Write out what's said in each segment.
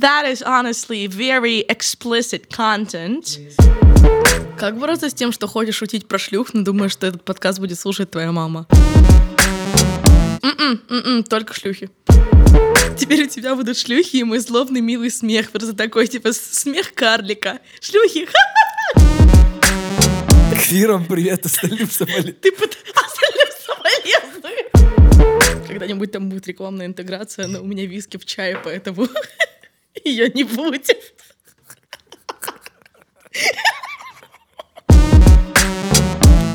That is honestly very explicit content. Как бороться с тем, что хочешь шутить про шлюх, но думаешь, что этот подкаст будет слушать твоя мама? М-м, м-м, только шлюхи. Теперь у тебя будут шлюхи и мой злобный милый смех. Просто такой, типа, смех карлика. Шлюхи, Квирам привет, остальным соболезную. Ты под... остальным соболезную. Когда-нибудь там будет рекламная интеграция, но у меня виски в чае, поэтому ее не будет.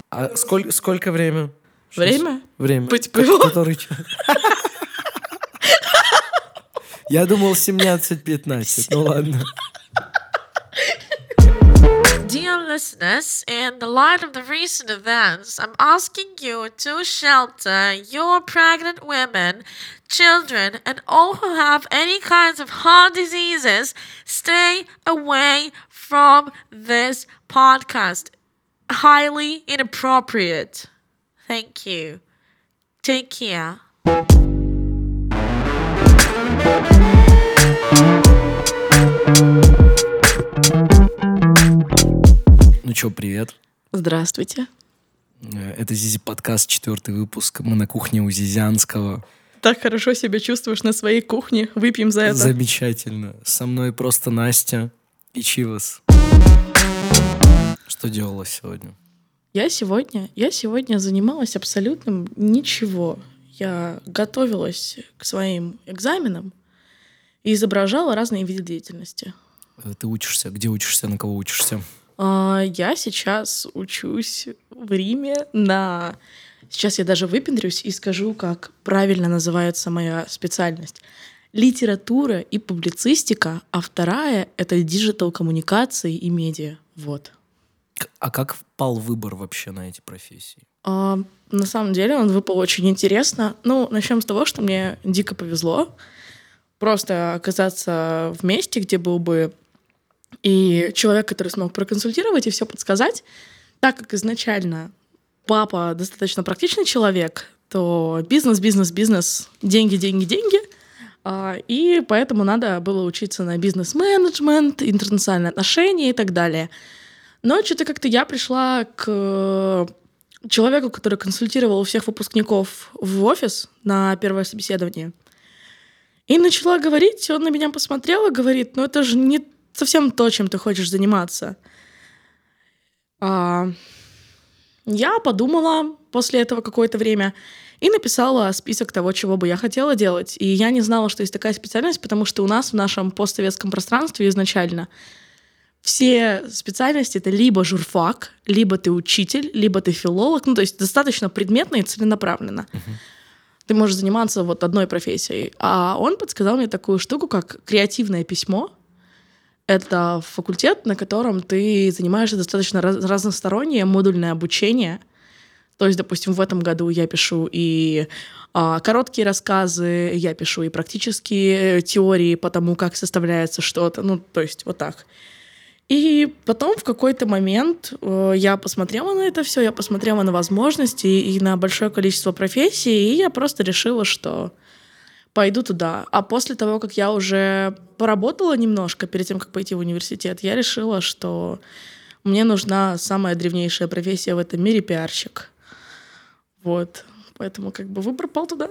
А сколько, сколько время? Время? Время. Быть пиво? Который час? Я думал 17-15, ну ладно. Dear listeners, in the light of the recent events, I'm asking you to shelter your pregnant women, children, and all who have any kinds of heart diseases. Stay away from this podcast. Highly inappropriate. Thank you. Take care. Чё, привет. Здравствуйте. Э, Это Зизи подкаст, четвертый выпуск. Мы на кухне у Зизянского. Так хорошо себя чувствуешь на своей кухне. Выпьем за это. Замечательно. Со мной просто Настя и Чивас. Что делала сегодня? Я сегодня, я сегодня занималась абсолютно ничего. Я готовилась к своим экзаменам и изображала разные виды деятельности. Э, Ты учишься? Где учишься? На кого учишься? А, Я сейчас учусь в Риме на... Сейчас я даже выпендрюсь и скажу, как правильно называется моя специальность. Литература и публицистика, а вторая — это диджитал-коммуникации и медиа. Вот. А как пал выбор вообще на эти профессии? А, на самом деле он выпал очень интересно. Ну, начнем с того, что мне дико повезло просто оказаться в месте, где был бы и человек, который смог проконсультировать и все подсказать. Так как изначально папа достаточно практичный человек, то бизнес, бизнес, бизнес, деньги, деньги, деньги. А, И поэтому надо было учиться на бизнес-менеджмент, интернациональные отношения и так далее. Но что-то как-то я пришла к человеку, который консультировал всех выпускников в офис на первое собеседование. И начала говорить, он на меня посмотрел и говорит, ну это же не совсем то, чем ты хочешь заниматься. А, я подумала после этого какое-то время и написала список того, чего бы я хотела делать. И я не знала, что есть такая специальность, потому что у нас в нашем постсоветском пространстве изначально все специальности — это либо журфак, либо ты учитель, либо ты филолог. Ну, то есть достаточно предметно и целенаправленно. Ты можешь заниматься вот одной профессией. А он подсказал мне такую штуку, как креативное письмо. Это факультет, на котором ты занимаешься достаточно раз- разностороннее модульное обучение. То есть, допустим, в этом году я пишу и а, короткие рассказы, я пишу и практические теории по тому, как составляется что-то. Ну, то есть вот так. И потом в какой-то момент э, я посмотрела на это все, я посмотрела на возможности и на большое количество профессий, и я просто решила, что пойду туда. А после того, как я уже поработала немножко перед тем, как пойти в университет, я решила, что мне нужна самая древнейшая профессия в этом мире — пиарщик. Вот. Поэтому как бы выбор пал туда.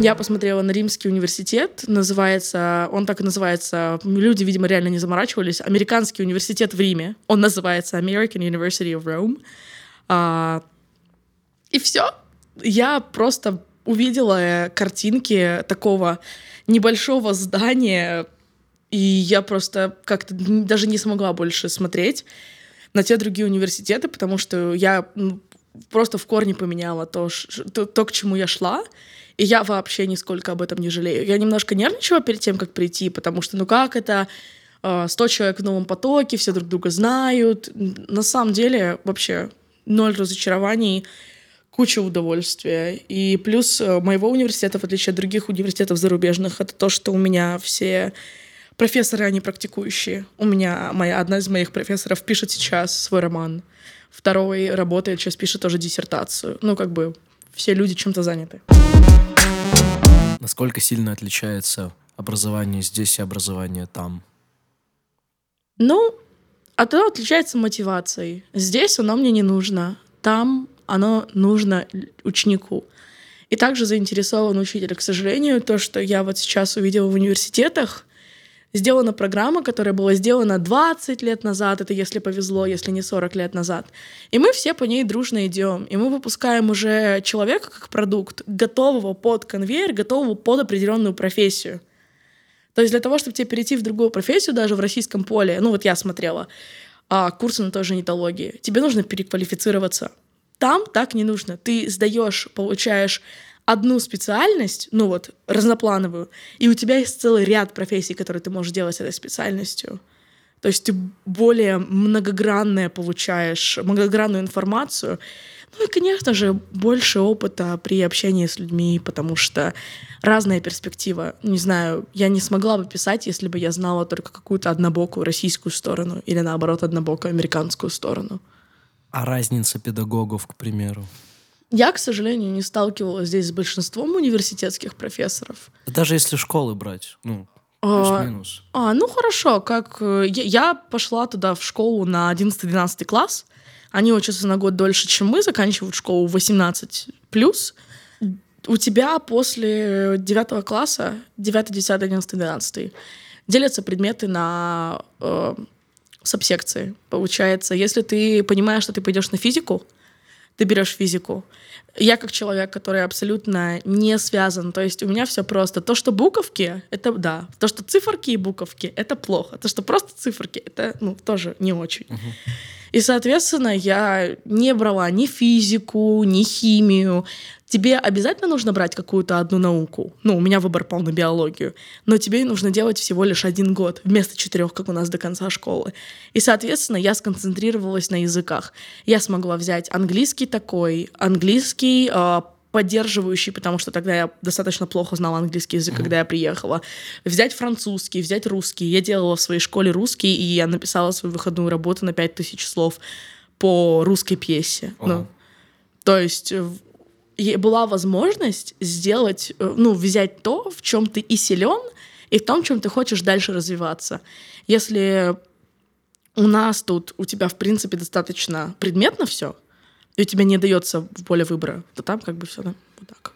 Я посмотрела на Римский университет, называется, он так и называется, люди, видимо, реально не заморачивались, Американский университет в Риме. Он называется American University of Rome. А, и все. Я просто увидела э, картинки такого небольшого здания, и я просто как-то даже не смогла больше смотреть на те другие университеты, потому что я просто в корне поменяла то, то, то, к чему я шла, и я вообще нисколько об этом не жалею. Я немножко нервничала перед тем, как прийти, потому что, ну как это, э, 100 человек в новом потоке, все друг друга знают. На самом деле, вообще ноль разочарований, куча удовольствия. И плюс э, моего университета, в отличие от других университетов зарубежных, это то, что у меня все профессоры, они практикующие. У меня моя, одна из моих профессоров пишет сейчас свой роман. Второй работает, сейчас пишет тоже диссертацию. Ну, как бы все люди чем-то заняты. Насколько сильно отличается образование здесь и образование там? Ну, от оно отличается мотивацией. Здесь оно мне не нужно, там оно нужно ученику. И также заинтересован учитель. К сожалению, то, что я вот сейчас увидела в университетах, сделана программа, которая была сделана 20 лет назад, это если повезло, если не 40 лет назад. И мы все по ней дружно идем. И мы выпускаем уже человека как продукт, готового под конвейер, готового под определенную профессию. То есть для того, чтобы тебе перейти в другую профессию, даже в российском поле, ну вот я смотрела, а, курсы на той же нетологии, тебе нужно переквалифицироваться. Там так не нужно. Ты сдаешь, получаешь одну специальность, ну вот, разноплановую, и у тебя есть целый ряд профессий, которые ты можешь делать этой специальностью. То есть ты более многогранное получаешь, многогранную информацию. Ну и, конечно же, больше опыта при общении с людьми, потому что разная перспектива. Не знаю, я не смогла бы писать, если бы я знала только какую-то однобокую российскую сторону или, наоборот, однобокую американскую сторону. А разница педагогов, к примеру? Я, к сожалению, не сталкивалась здесь с большинством университетских профессоров. Даже если школы брать, ну, А, плюс-минус. А, ну хорошо, как э, я, я пошла туда в школу на 11-12 класс. Они учатся на год дольше, чем мы, заканчивают школу в 18 плюс. У тебя после 9 класса, 9, 10, 11, 12, делятся предметы на э, субсекции. Получается, если ты понимаешь, что ты пойдешь на физику, ты берешь физику. Я как человек, который абсолютно не связан, то есть у меня все просто. То, что буковки, это да. То, что циферки и буковки, это плохо. То, что просто циферки, это ну, тоже не очень. И, соответственно, я не брала ни физику, ни химию. Тебе обязательно нужно брать какую-то одну науку. Ну, у меня выбор пал на биологию. Но тебе нужно делать всего лишь один год, вместо четырех, как у нас до конца школы. И, соответственно, я сконцентрировалась на языках. Я смогла взять английский такой, английский, э, поддерживающий, потому что тогда я достаточно плохо знала английский язык, когда я приехала. Взять французский, взять русский. Я делала в своей школе русский, и я написала свою выходную работу на 5000 слов по русской пьесе. Ого. Ну, то есть э, была возможность сделать, э, ну, взять то, в чем ты и силен, и в том, чем ты хочешь дальше развиваться. Если у нас тут у тебя, в принципе, достаточно предметно все, и у тебя не дается поле выбора, то там как бы все да, вот так.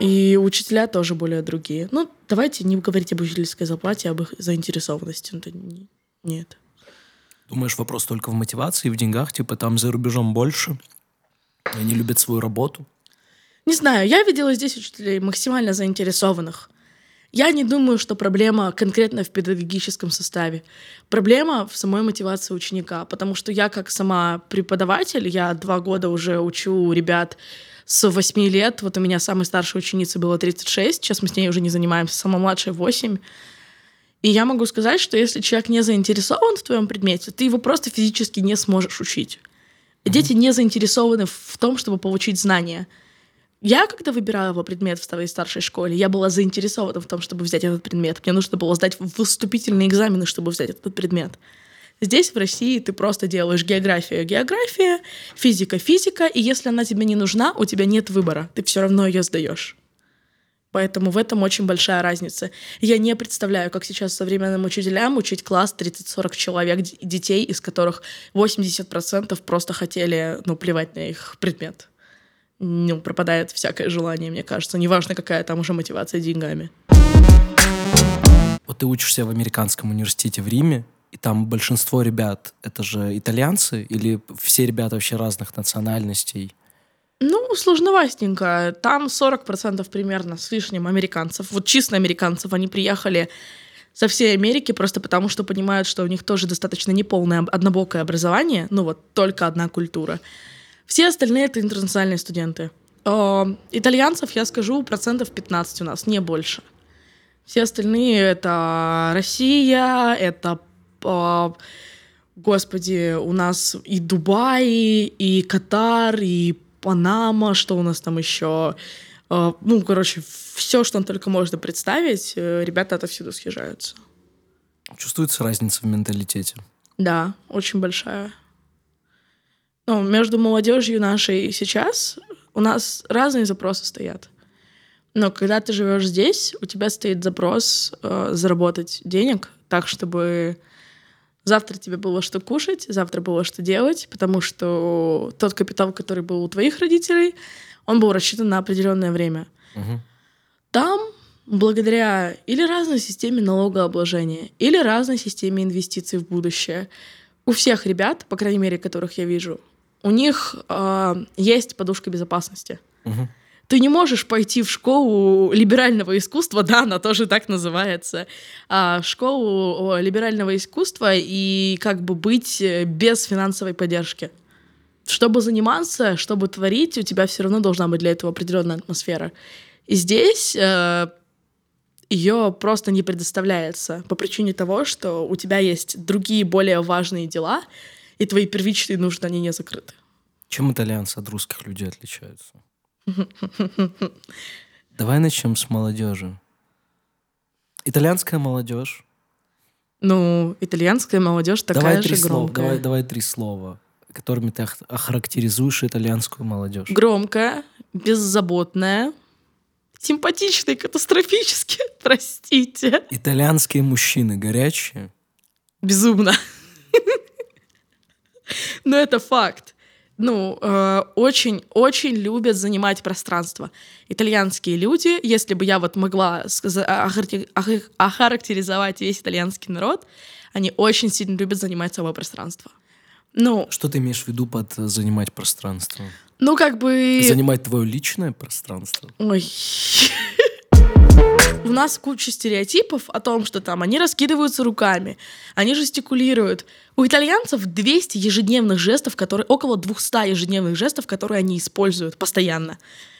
И учителя тоже более другие. Ну, давайте не говорить об учительской зарплате, об их заинтересованности. Ну, Это не, не это. Думаешь, вопрос только в мотивации, в деньгах? Типа там за рубежом больше? Они любят свою работу? Не знаю, я видела здесь учителей максимально заинтересованных. Я не думаю, что проблема конкретно в педагогическом составе. Проблема в самой мотивации ученика, потому что я как сама преподаватель, я два года уже учу ребят с 8 лет. Вот у меня самой старшей ученице было 36, сейчас мы с ней уже не занимаемся, самая младшая 8. И я могу сказать, что если человек не заинтересован в твоем предмете, ты его просто физически не сможешь учить. Дети не заинтересованы в том, чтобы получить знания. Я, когда выбирала его предмет в своей старшей школе, я была заинтересована в том, чтобы взять этот предмет. Мне нужно было сдать выступительные экзамены, чтобы взять этот предмет. Здесь, в России, ты просто делаешь география, география, физика, физика, и если она тебе не нужна, у тебя нет выбора, ты все равно ее сдаешь. Поэтому в этом очень большая разница. Я не представляю, как сейчас современным учителям учить класс 30-40 человек, детей, из которых 80% просто хотели, ну, плевать на их предмет. Ну, пропадает всякое желание, мне кажется. Неважно, какая там уже мотивация деньгами. Вот ты учишься в американском университете в Риме, и там большинство ребят — это же итальянцы или все ребята вообще разных национальностей? Ну, сложновастенько. Там 40% примерно с лишним американцев. Вот чисто американцев. Они приехали со всей Америки просто потому, что понимают, что у них тоже достаточно неполное об- однобокое образование. Ну вот, только одна культура. Все остальные — это интернациональные студенты. Э, Итальянцев, я скажу, процентов 15 у нас, не больше. Все остальные — это Россия, это... э, Господи, у нас и Дубай, и Катар, и Панама, что у нас там еще. Э, Ну, короче, все, что только можно представить, э, ребята отовсюду съезжаются. Чувствуется разница в менталитете? Да, очень большая. Ну, между молодежью нашей сейчас у нас разные запросы стоят. Но когда ты живешь здесь, у тебя стоит запрос э, заработать денег так, чтобы завтра тебе было что кушать, завтра было что делать, потому что тот капитал, который был у твоих родителей, он был рассчитан на определенное время. Мгм. Там, благодаря или разной системе налогообложения, или разной системе инвестиций в будущее, у всех ребят, по крайней мере, которых я вижу, у них э, есть подушка безопасности. Мгм. Ты не можешь пойти в школу либерального искусства, да, она тоже так называется, а, школу либерального искусства и как бы быть э, без финансовой поддержки. Чтобы заниматься, чтобы творить, у тебя все равно должна быть для этого определенная атмосфера. И здесь ее просто не предоставляется по причине того, что у тебя есть другие более важные дела, и твои первичные нужды, они не закрыты. Чем итальянцы от русских людей отличаются? Давай начнем с молодежи. Итальянская молодежь. Ну, итальянская молодежь такая давай же три слова. громкая. Давай, давай три слова, которыми ты ох- охарактеризуешь итальянскую молодежь. Громкая, беззаботная, симпатичная, катастрофически, простите. Итальянские мужчины горячие. Безумно. Но это факт. Ну, очень-очень любят занимать пространство. Итальянские люди, если бы я вот могла сказа- охаракти- ох- охарактеризовать весь итальянский народ, они очень сильно любят занимать собой пространство. Ну, Что ты имеешь в виду под э, занимать пространство? ну как бы... Занимать твое личное пространство? Ой. У нас куча стереотипов о том, что там они раскидываются руками, они жестикулируют. У итальянцев 200 ежедневных жестов, которые около 200 ежедневных жестов, которые они используют постоянно.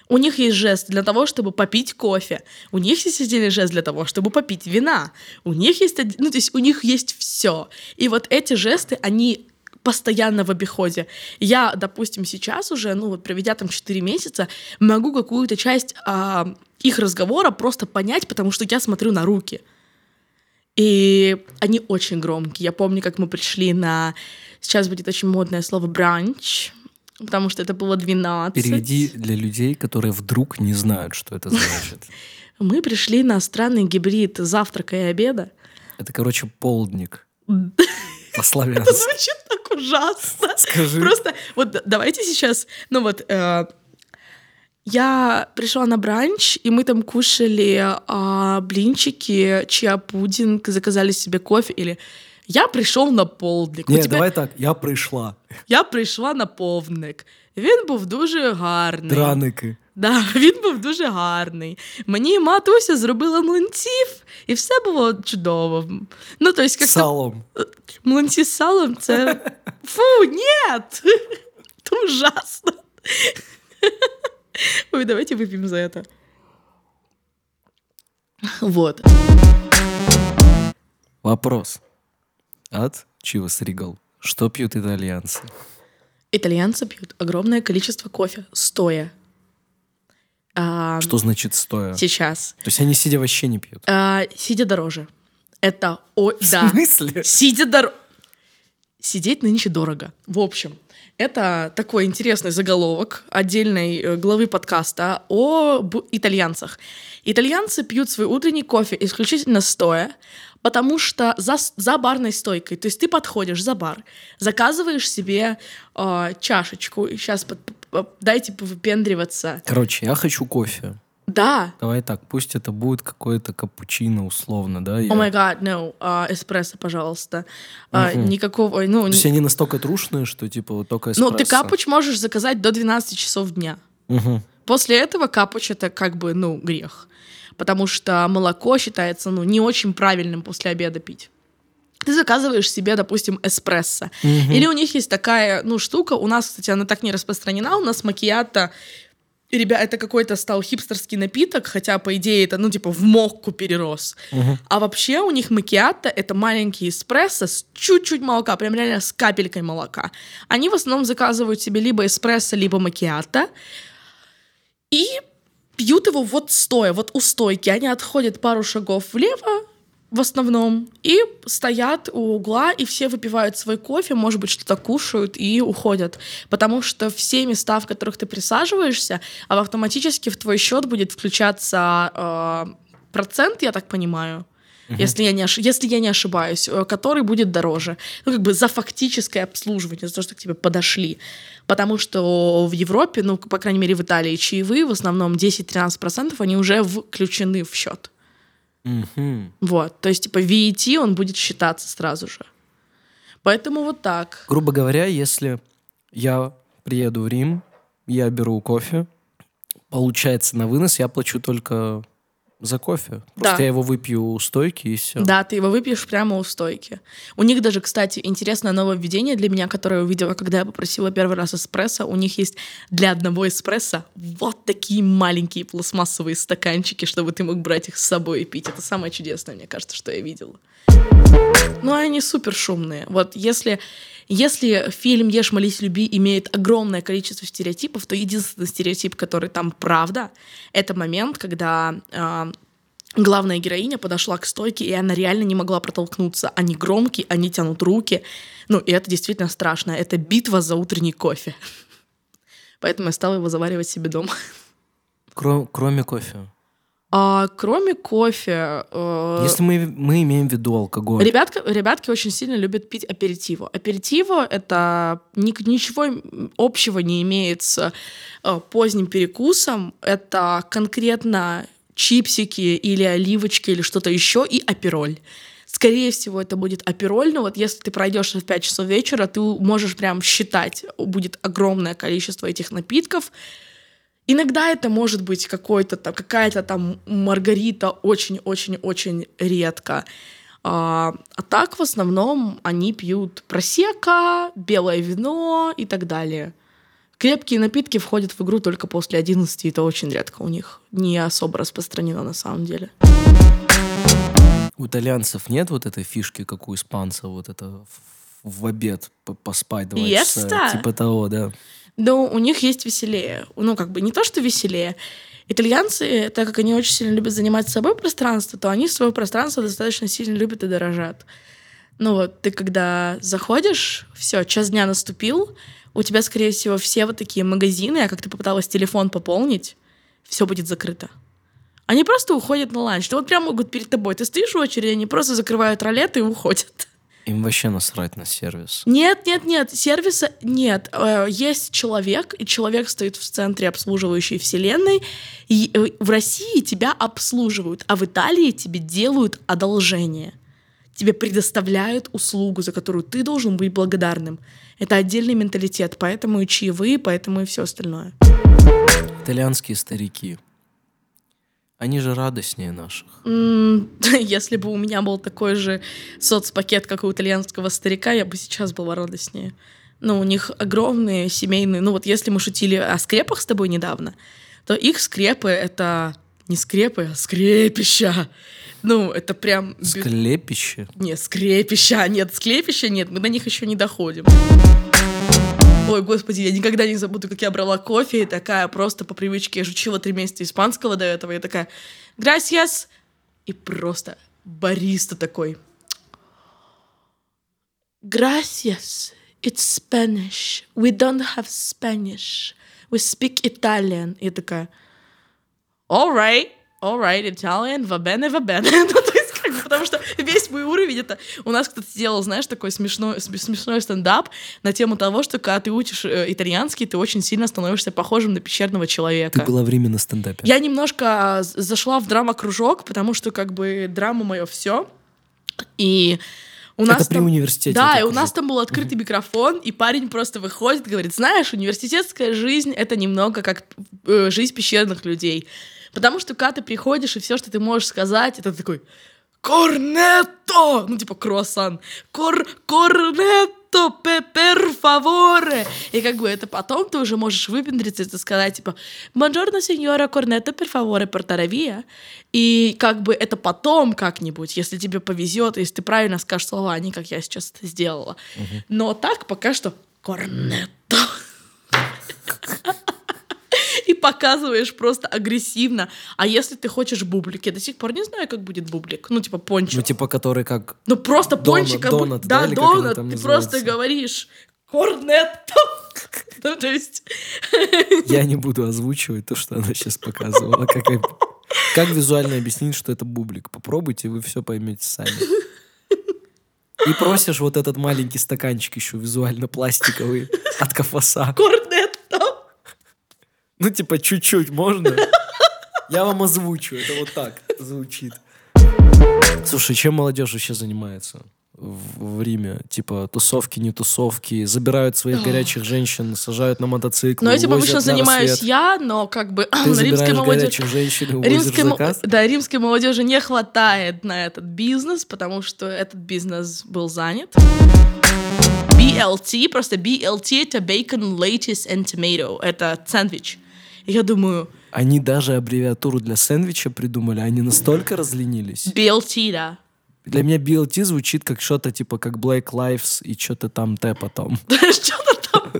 У них есть жест для того, чтобы попить кофе. У них есть отдельный жест для того, чтобы попить вина. У них есть, ну то есть у них есть все. И вот эти жесты, они постоянно в обиходе. Я, допустим, сейчас уже, ну вот проведя там 4 месяца, могу какую-то часть а, их разговора просто понять, потому что я смотрю на руки. И они очень громкие. Я помню, как мы пришли на... Сейчас будет очень модное слово «бранч», потому что это было 12. Переведи для людей, которые вдруг не знают, что это значит. Мы пришли на странный гибрид завтрака и обеда. Это, короче, полдник. Это По-славянски. звучит так ужасно. Скажи. Просто вот давайте сейчас, ну вот, э, я пришла на бранч, и мы там кушали а, блинчики, чиа-пудинг, заказали себе кофе, или я пришел на полдник. У Ні, тебя- давай так, я прийшла. Я прийшла на повник. Він був дуже гарний. Драники. Да, він був дуже гарний. Мені матуся зробила млинців, і все було чудово. Ну, тобто, як Салом. млинці з салом це. Фу, ні! Это ужасно. Ой, давайте выпьем за это. Вот. Вопрос. От Чивас Ригал. Что пьют итальянцы? Итальянцы пьют огромное количество кофе стоя. А, Что значит стоя? Сейчас. То есть они сидя вообще не пьют? А, сидя дороже. Это о, да. В смысле? Сидя дорого. Сидеть нынче дорого. В общем, это такой интересный заголовок отдельной э, главы подкаста о итальянцах. Итальянцы пьют свой утренний кофе исключительно стоя, потому что за, за барной стойкой, то есть ты подходишь за бар, заказываешь себе э, чашечку, и сейчас дайте повыпендриваться. Короче, я хочу кофе. Да, Давай так, пусть это будет какое-то капучино условно, да? О май гад, no, а, эспрессо, пожалуйста. А, Мгм. никакого, ну, То есть не- они настолько трушные, что типа вот только ну, ты эспрессо. капуч можешь заказать до 12 часов дня. Мгм. После этого капуч это как бы, ну, грех. Потому что молоко считается, ну, не очень правильным после обеда пить. Ты заказываешь себе, допустим, эспрессо. Мгм. Или у них есть такая, ну, штука, у нас, кстати, она так не распространена, у нас макиато, ребят, это какой-то стал хипстерский напиток, хотя, по идее, это, ну, типа, в мокку перерос. Мгм. А вообще у них макиато — это маленький эспрессо с чуть-чуть молока, прям реально с капелькой молока. Они в основном заказывают себе либо эспрессо, либо макиато и пьют его вот стоя, вот у стойки. Они отходят пару шагов влево, в основном, и стоят у угла, и все выпивают свой кофе, может быть, что-то кушают и уходят. Потому что все места, в которых ты присаживаешься, а автоматически в твой счет будет включаться э, процент, я так понимаю, если, я не ош... если я не ошибаюсь, э, который будет дороже. Ну, как бы за фактическое обслуживание, за то, что к тебе подошли. Потому что в Европе, ну, по крайней мере, в Италии, чаевые в основном 10-13% они уже включены в счет. Мгм. Вот. То есть, типа, VAT, он будет считаться сразу же. Поэтому вот так. Грубо говоря, если я приеду в Рим, я беру кофе, получается на вынос я плачу только за кофе. Просто Да. я его выпью у стойки и все. Да, ты его выпьешь прямо у стойки. У них даже, кстати, интересное нововведение для меня, которое я увидела, когда я попросила первый раз эспрессо. У них есть для одного эспрессо вот такие маленькие пластмассовые стаканчики, чтобы ты мог брать их с собой и пить. Это самое чудесное, мне кажется, что я видела. Ну, они супер шумные. Вот если, если фильм «Ешь, молись, люби» имеет огромное количество стереотипов, то единственный стереотип, который там правда, это момент, когда а, главная героиня подошла к стойке, и она реально не могла протолкнуться. Они громкие, они тянут руки. Ну, и это действительно страшно. Это битва за утренний кофе. Поэтому я стала его заваривать себе дома. Кро- кроме кофе. А кроме кофе... э, Если мы, мы имеем в виду алкоголь. Ребятка, ребятки очень сильно любят пить аперитиво. Аперитиво — это ни- ничего общего не имеет с э, поздним перекусом. Это конкретно чипсики или оливочки или что-то еще и апероль. Скорее всего, это будет апероль, но вот если ты пройдешь в 5 часов вечера, ты можешь прям считать, будет огромное количество этих напитков. Иногда это может быть какой-то там, какая-то там маргарита очень-очень-очень редко. А, а так в основном они пьют просека, белое вино и так далее. Крепкие напитки входят в игру только после 11, и это очень редко у них. Не особо распространено на самом деле. У итальянцев нет вот этой фишки, как у испанцев, вот это в, обед поспать два часа. Типа того, да. Но у них есть веселее. Ну, как бы не то, что веселее. Итальянцы, так как они очень сильно любят занимать собой пространство, то они свое пространство достаточно сильно любят и дорожат. Ну вот, ты когда заходишь, все, час дня наступил, у тебя, скорее всего, все вот такие магазины, а как ты попыталась телефон пополнить, все будет закрыто. Они просто уходят на ланч. Ну вот прям могут перед тобой. Ты стоишь в очереди, они просто закрывают ролеты и уходят. Им вообще насрать на сервис. Нет, нет, нет, сервиса нет. Э, Есть человек, и человек стоит в центре обслуживающей вселенной. И э, в России тебя обслуживают, а в Италии тебе делают одолжение. Тебе предоставляют услугу, за которую ты должен быть благодарным. Это отдельный менталитет, поэтому и чаевые, поэтому и все остальное. Итальянские старики. Они же радостнее наших. Если бы у меня был такой же соцпакет, как у итальянского старика, я бы сейчас была радостнее. Но у них огромные семейные... Ну вот если мы шутили о скрепах с тобой недавно, то их скрепы — это не скрепы, а скрепища. Ну, это прям... Склепище. Не, скрепища. Нет, склепища нет, мы до них еще не доходим. Ой, господи, я никогда не забуду, как я брала кофе, и такая просто по привычке, я же учила три месяца испанского до этого, я такая «Gracias!» И просто бариста такой «Gracias, it's Spanish. We don't have Spanish. We speak Italian». И я такая all right, all right, Italian, va bene, va bene. Потому что весь мой уровень это... У нас кто-то сделал, знаешь, такой смешной, см- смешной стендап на тему того, что когда ты учишь э, итальянский, ты очень сильно становишься похожим на пещерного человека. Ты была в Риме на стендапе. Я немножко а, зашла в драма-кружок, потому что как бы драма мое все. И у нас Это при там- университете. Да, и у нас там был открытый микрофон, и парень просто выходит, говорит, знаешь, университетская жизнь — это немного как э, жизнь пещерных людей. Потому что когда ты приходишь, и все, что ты можешь сказать, это такой «Корнетто!» Ну, типа круассан. Кор «Корнетто, пе- пер фаворе!» И как бы это потом ты уже можешь выпендриться и сказать, типа «Бонжорно, сеньора, корнетто, пер фаворе, портаравия». И как бы это потом как-нибудь, если тебе повезет, если ты правильно скажешь слова, а не как я сейчас это сделала. Но так пока что «Корнетто». И показываешь просто агрессивно. А если ты хочешь бублик, я до сих пор не знаю, как будет бублик. Ну, типа пончик. Ну, типа, который как... Ну, просто Донат- пончик, донат, да, да, или донат, ты просто называются? говоришь корнетто. Ну, то есть... Я не буду озвучивать то, что она сейчас показывала. Как, как визуально объяснить, что это бублик? Попробуйте, вы все поймете сами. И просишь вот этот маленький стаканчик еще визуально пластиковый от кафаса. Корнетто. Ну, типа, чуть-чуть можно? Я вам озвучу, это вот так звучит. Слушай, чем молодежь вообще занимается в, в Риме? Типа, тусовки, не тусовки, забирают своих горячих женщин, сажают на мотоциклы, Ну, этим увозят обычно занимаюсь рассвет. я, но как бы Ты на римской забираешь молодежи... горячих женщин Римской, заказ? да, римской молодежи не хватает на этот бизнес, потому что этот бизнес был занят. BLT, просто BLT это bacon, lettuce and tomato. Это сэндвич. Я думаю, Они даже аббревиатуру для сэндвича придумали, они настолько разленились. BLT, да. Для меня BLT звучит как что-то типа как Black Lives и что-то там Т потом. Что-то там.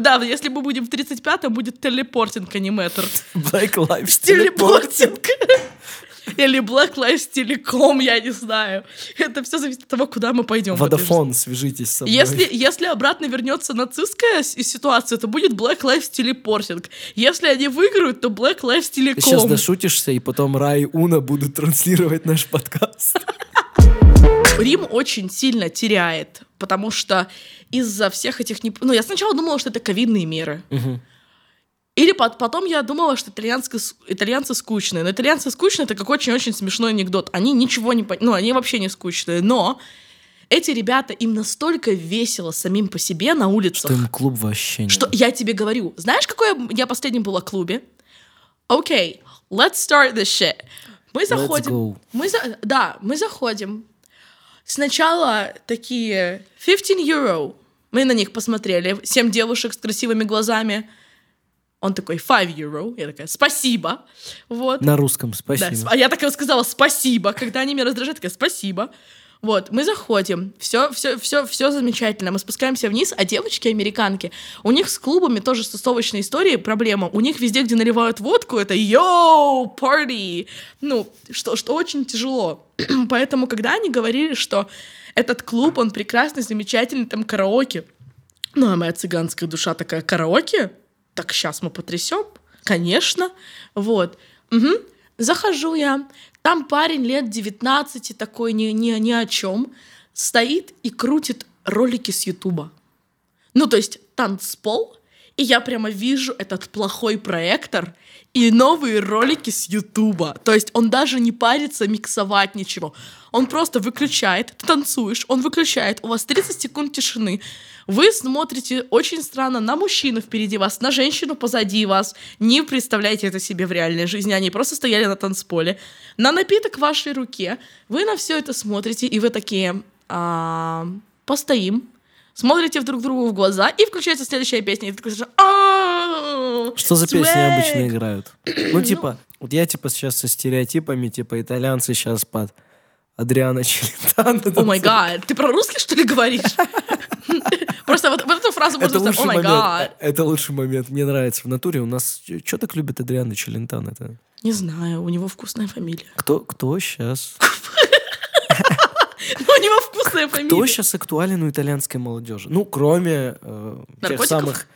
Да, если мы будем в 35-м, будет телепортинг аниматор. Black Lives Телепортинг. Или Black Lives Telecom, я не знаю. Это все зависит от того, куда мы пойдем. Водофон, свяжитесь со мной. Если, если обратно вернется нацистская ситуация, то будет Black Lives Teleporting. Если они выиграют, то Black Lives Ты сейчас Telecom. дошутишься, и потом Рай и Уна будут транслировать наш подкаст. Рим очень сильно теряет, потому что из-за всех этих... Ну, я сначала думала, что это ковидные меры. Или пот- потом я думала, что итальянцы, итальянцы скучные. Но итальянцы скучные — это как очень-очень смешной анекдот. Они ничего не... Ну, они вообще не скучные. Но эти ребята, им настолько весело самим по себе на улицах. Что им клуб вообще не... Что я тебе говорю. Знаешь, какое я последнем была клубе? Окей, let's start this shit. Мы заходим. Мы за... Да, мы заходим. Сначала такие 15 euro. Мы на них посмотрели. Семь девушек с красивыми глазами. Он такой 5 euro. Я такая, спасибо. Вот. На русском, Да, спасибо. сп- а я так и сказала спасибо, когда они меня раздражают, такая спасибо. Вот, мы заходим, все, все, все, все замечательно. Мы спускаемся вниз, а девочки американки, у них с клубами тоже с тусовочной историей проблема. У них везде, где наливают водку, это йоу, парти. Ну, что, что очень тяжело. Поэтому, когда они говорили, что этот клуб, он прекрасный, замечательный, там караоке. Ну, а моя цыганская душа такая, караоке? Так сейчас мы потрясем. Конечно. Вот. Мгм. Захожу я. Там парень лет 19, такой ни, ни, ни о чем, стоит и крутит ролики с Ютуба. Ну, то есть танцпол, и я прямо вижу этот плохой проектор и новые ролики с Ютуба. То есть он даже не парится миксовать ничего. Он просто выключает, ты танцуешь, он выключает, у вас 30 секунд тишины. Вы смотрите очень странно на мужчину впереди вас, на женщину позади вас. Не представляете это себе в реальной жизни. Они просто стояли на танцполе. На напиток в вашей руке. Вы на все это смотрите, и вы такие... «А, постоим, смотрите друг другу в глаза, и включается следующая песня. И ты такой сразу, «А, Что за песни swag». обычно играют? Ну, типа, вот я, типа, сейчас со стереотипами, типа, итальянцы сейчас под Адриана Челентано. О май гад, ты про русский, что ли, говоришь? Просто вот вот эту фразу можно сказать, о май гад. э, Это лучший момент. Мне нравится. В натуре у нас... Что так любит Адриана Челентано? Это Не знаю, у него вкусная фамилия. кто, кто сейчас? У него вкусная Кто фамилия. сейчас актуален у итальянской молодежи? Ну, кроме э, тех самых...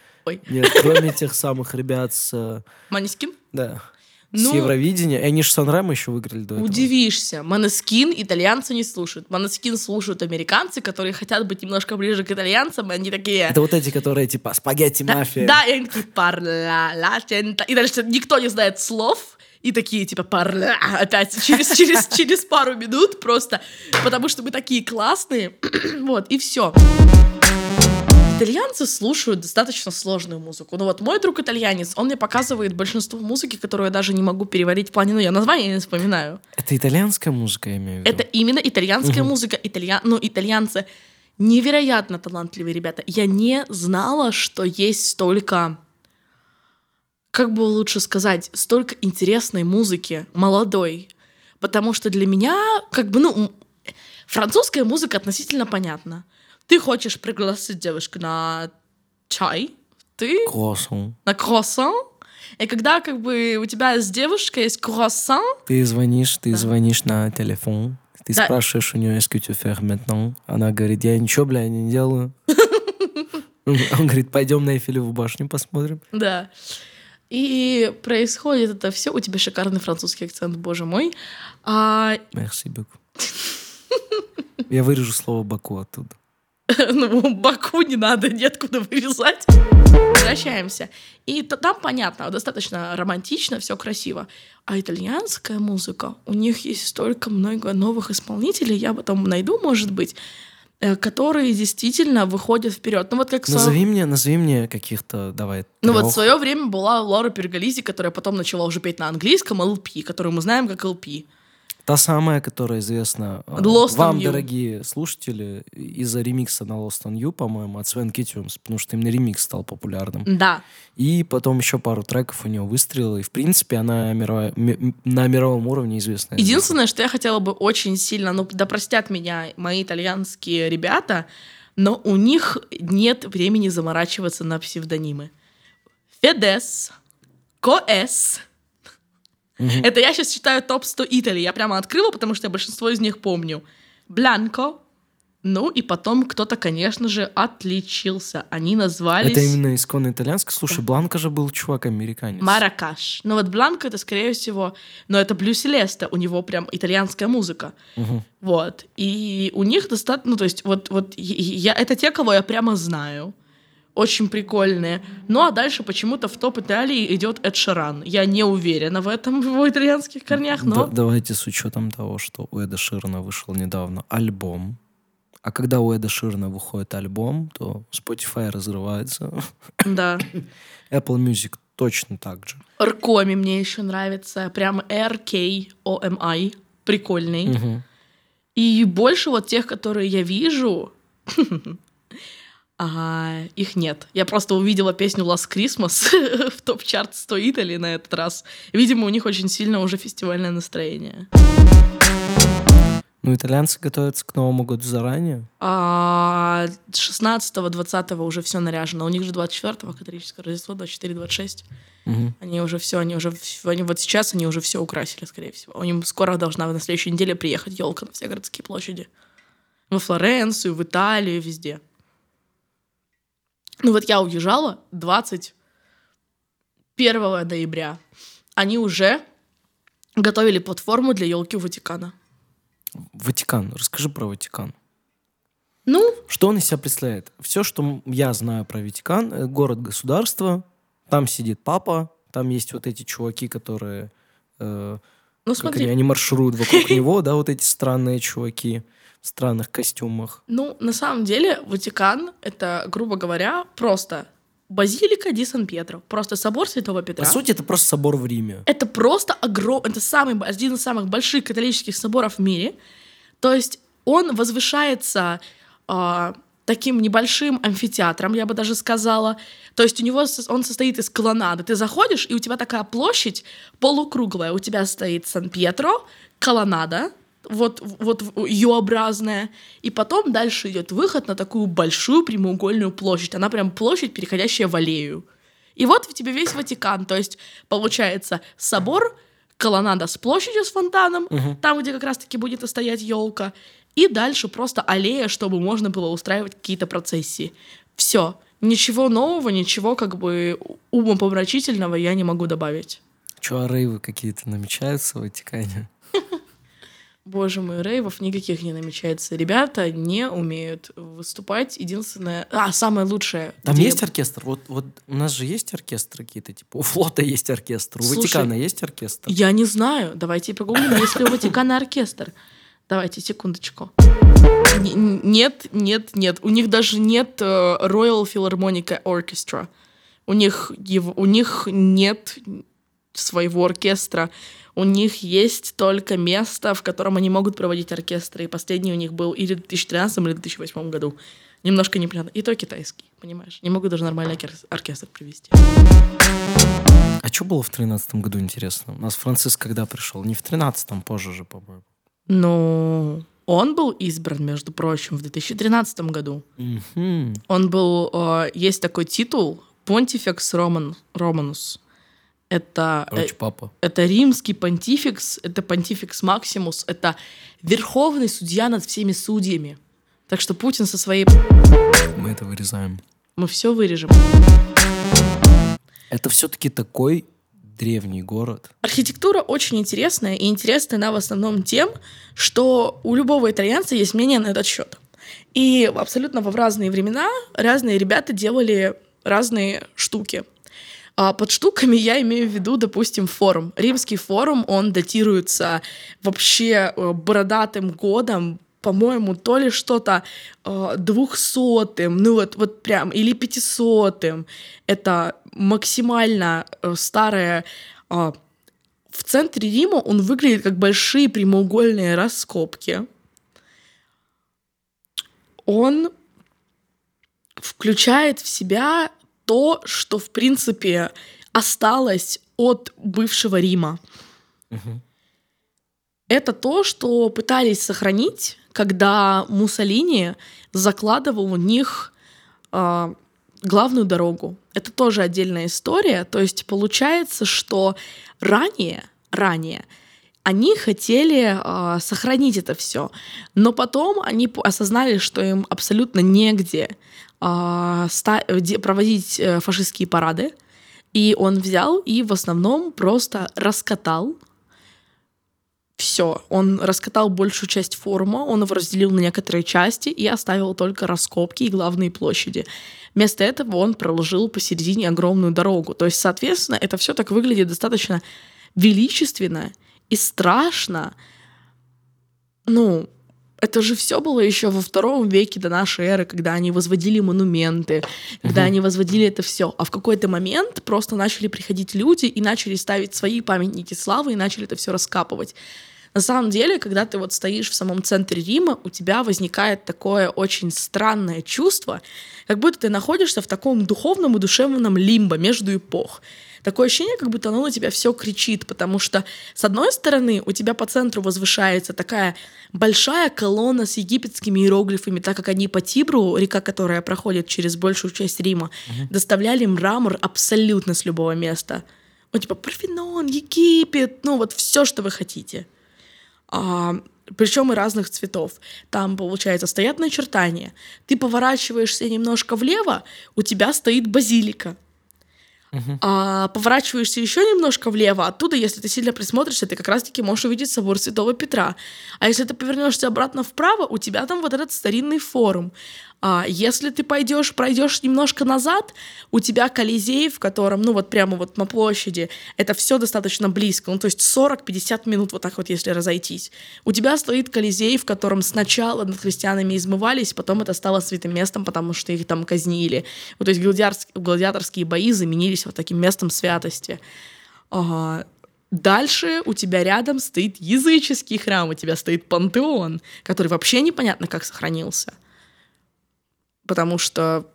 Нет, кроме тех самых ребят с... э, Манискин? Да. Ну, с Евровидения. И они же Санремо еще выиграли до этого. Удивишься, Манескин итальянцы не слушают. Манескин слушают американцы, которые хотят быть немножко ближе к итальянцам, и они такие... Это вот эти, которые типа спагетти мафия. да, и они такие парла, ла, тента». И дальше никто не знает слов, и такие типа парла, опять через, через, через пару минут просто, потому что мы такие классные. вот, и все. Итальянцы слушают достаточно сложную музыку. Ну вот мой друг итальянец, он мне показывает большинство музыки, которую я даже не могу переварить в плане, ну я название не вспоминаю. Это итальянская музыка, я имею в виду. Это именно итальянская музыка. Италья... Ну, итальянцы невероятно талантливые ребята. Я не знала, что есть столько, как бы лучше сказать, столько интересной музыки, молодой. Потому что для меня, как бы, ну, французская музыка относительно понятна. Ты хочешь пригласить девушку на чай, Ты Круассан. на круассан, и когда как бы у тебя с девушкой есть круассан, Ты звонишь, ты Да. звонишь на телефон, ты Да. спрашиваешь у нее, est-ce que tu fais maintenant? Она говорит, я ничего, бля, не делаю. Он говорит, пойдем на Эйфелеву башню посмотрим. да. И происходит это все. У тебя шикарный французский акцент, боже мой. А, Merci beaucoup. Я вырежу слово Баку оттуда. ну, Баку не надо, нет куда вырезать. Возвращаемся. И там понятно, достаточно романтично, все красиво. А итальянская музыка, у них есть столько много новых исполнителей, я потом найду, может быть, э, которые действительно выходят вперед. Ну вот как Назови мне, назови мне каких-то, давай, Ну вот в свое время была Лора Перголизи, которая потом начала уже петь на английском LP, которую мы знаем как LP. Та самая, которая известна э, Lost вам, дорогие слушатели, из-за ремикса на Lost on You, по-моему, от Свен Китюмс, потому что именно ремикс стал популярным. Да. И потом еще пару треков у нее выстрелила, и, в принципе, она мировая- ми- на мировом уровне известная. Единственное, что я хотела бы очень сильно, ну да простят меня мои итальянские ребята, но у них нет времени заморачиваться на псевдонимы. Федес, Коэс. Мгм. Это я сейчас читаю топ-100 Италии. Я прямо открыла, потому что я большинство из них помню. Бланко. Ну и потом кто-то, конечно же, отличился. Они назвались... Это именно исконно итальянский. Слушай, Бланка же был чувак-американец. Маракаш. Ну вот Бланко это, скорее всего, но это Блю Селеста, у него прям итальянская музыка. Мгм. Вот. И у них достаточно, ну то есть вот, вот я- это те, кого я прямо знаю. Очень прикольные. Ну а дальше почему-то в топ Италии идет Эд Ширан. Я не уверена в этом, в его итальянских корнях, но... Да- давайте с учетом того, что у Эда Ширана вышел недавно альбом. А когда у Эда Ширана выходит альбом, то Spotify разрывается. Да. Apple Music точно так же. Ркоми мне еще нравится. Прям R-K-O-M-I. Прикольный. Мгм. И больше вот тех, которые я вижу, а, их нет. Я просто увидела песню Last Christmas в топ-чарт 100 Италии на этот раз. Видимо, у них очень сильно уже фестивальное настроение. Ну, итальянцы готовятся к Новому году заранее. А 16-20 уже все наряжено. У них же 24-го католическое Рождество, 24-26. Мгм. Они уже все, они уже, они вот сейчас они уже все украсили, скорее всего. У них скоро должна на следующей неделе приехать елка на все городские площади. Во Флоренцию, в Италию, везде. Ну вот я уезжала 21 ноября. Они уже готовили платформу для елки Ватикана. Ватикан. Расскажи про Ватикан. Ну, Что он из себя представляет? Все, что я знаю про Ватикан, э, город-государство, там сидит папа, там есть вот эти чуваки, которые, э, ну как смотри. они, они маршируют вокруг него, да, вот эти странные чуваки в странных костюмах. Ну, на самом деле, Ватикан — это, грубо говоря, просто базилика ди Сан-Пьетро. Просто собор Святого Петра. По сути, это просто собор в Риме. Это просто огромный, это самый, один из самых больших католических соборов в мире. То есть он возвышается а, таким небольшим амфитеатром, я бы даже сказала. То есть у него он состоит из колоннады. Ты заходишь, и у тебя такая площадь полукруглая. У тебя стоит Сан-Пьетро, колоннада, вот, вот Ю-образная, и потом дальше идет выход на такую большую прямоугольную площадь. Она прям площадь, переходящая в аллею. И вот в тебе весь Ватикан. То есть, получается, собор, колоннада с площадью с фонтаном, там, где как раз-таки будет и стоять елка, и дальше просто аллея, чтобы можно было устраивать какие-то процессии. Все. Ничего нового, ничего как бы умопомрачительного я не могу добавить. Че, а рейвы какие-то намечаются в Ватикане? Боже мой, рейвов никаких не намечается. Ребята не умеют выступать. Единственное... А, самое лучшее. Там где- есть оркестр? Вот, вот у нас же есть оркестры какие-то, типа у флота есть оркестр, у Слушай, Ватикана есть оркестр. Я не знаю. Давайте погуглим, есть ли у Ватикана оркестр. Давайте, секундочку. Нет, нет, нет. У них даже нет э, Royal Philharmonic Orchestra. У них, у них нет своего оркестра. У них есть только место, в котором они могут проводить оркестры. И последний у них был или в 2013 или в 2008 году. Немножко непонятно. И то китайский, понимаешь? Не могу даже нормальный оркестр привести. А что было в тринадцатом году, интересно? У нас Франциск когда пришел? Не в тринадцатом, позже же, по-моему. Ну, он был избран, между прочим, в 2013 году. Мгм. Он был... э, есть такой титул Понтифекс Роман, Романус. Это, э, Короче, папа. это римский понтификс, это понтификс Максимус, это верховный судья над всеми судьями. Так что Путин со своей... Мы это вырезаем. Мы все вырежем. Это все-таки такой древний город. Архитектура очень интересная, и интересная она в основном тем, что у любого итальянца есть мнение на этот счет. И абсолютно в разные времена разные ребята делали разные штуки. А под штуками я имею в виду, допустим, форум. Римский форум, он датируется вообще э, бородатым годом, по-моему, то ли что-то э, двухсотым, ну вот, вот прям, или пятисотым. Это максимально э, старое... э, в центре Рима он выглядит как большие прямоугольные раскопки. Он включает в себя то, что, в принципе, осталось от бывшего Рима. Это то, что пытались сохранить, когда Муссолини закладывал у них а, главную дорогу. Это тоже отдельная история. То есть получается, что ранее, ранее они хотели а, сохранить это все, но потом они осознали, что им абсолютно негде а, де- проводить э, фашистские парады, и он взял и в основном просто раскатал все. Он раскатал большую часть форума, он его разделил на некоторые части и оставил только раскопки и главные площади. Вместо этого он проложил посередине огромную дорогу. То есть, соответственно, это все так выглядит достаточно величественно и страшно. Ну, это же все было еще во втором веке до нашей эры, когда они возводили монументы, когда они возводили это все. А в какой-то момент просто начали приходить люди и начали ставить свои памятники славы и начали это все раскапывать. На самом деле, когда ты вот стоишь в самом центре Рима, у тебя возникает такое очень странное чувство, как будто ты находишься в таком духовном и душевном лимбо между эпох. Такое ощущение, как будто оно на тебя все кричит, потому что, с одной стороны, у тебя по центру возвышается такая большая колонна с египетскими иероглифами, так как они по Тибру, река, которая проходит через большую часть Рима, доставляли мрамор абсолютно с любого места. Ну, типа, Парфенон, Египет, ну вот все, что вы хотите. Причем и разных цветов. Там, получается, стоят начертания. Ты поворачиваешься немножко влево, у тебя стоит базилика. А поворачиваешься еще немножко влево, оттуда, если ты сильно присмотришься, ты как раз-таки можешь увидеть собор Святого Петра. А если ты повернешься обратно вправо, у тебя там вот этот старинный форум. А если ты пойдешь, пройдешь немножко назад, у тебя Колизей, в котором, ну вот прямо вот на площади, это все достаточно близко, ну то есть 40-50 минут вот так вот, если разойтись. У тебя стоит Колизей, в котором сначала над христианами измывались, потом это стало святым местом, потому что их там казнили. Вот, то есть гладиаторские бои заменились вот таким местом святости. Ага. Дальше у тебя рядом стоит языческий храм, у тебя стоит пантеон, который вообще непонятно как сохранился. Потому что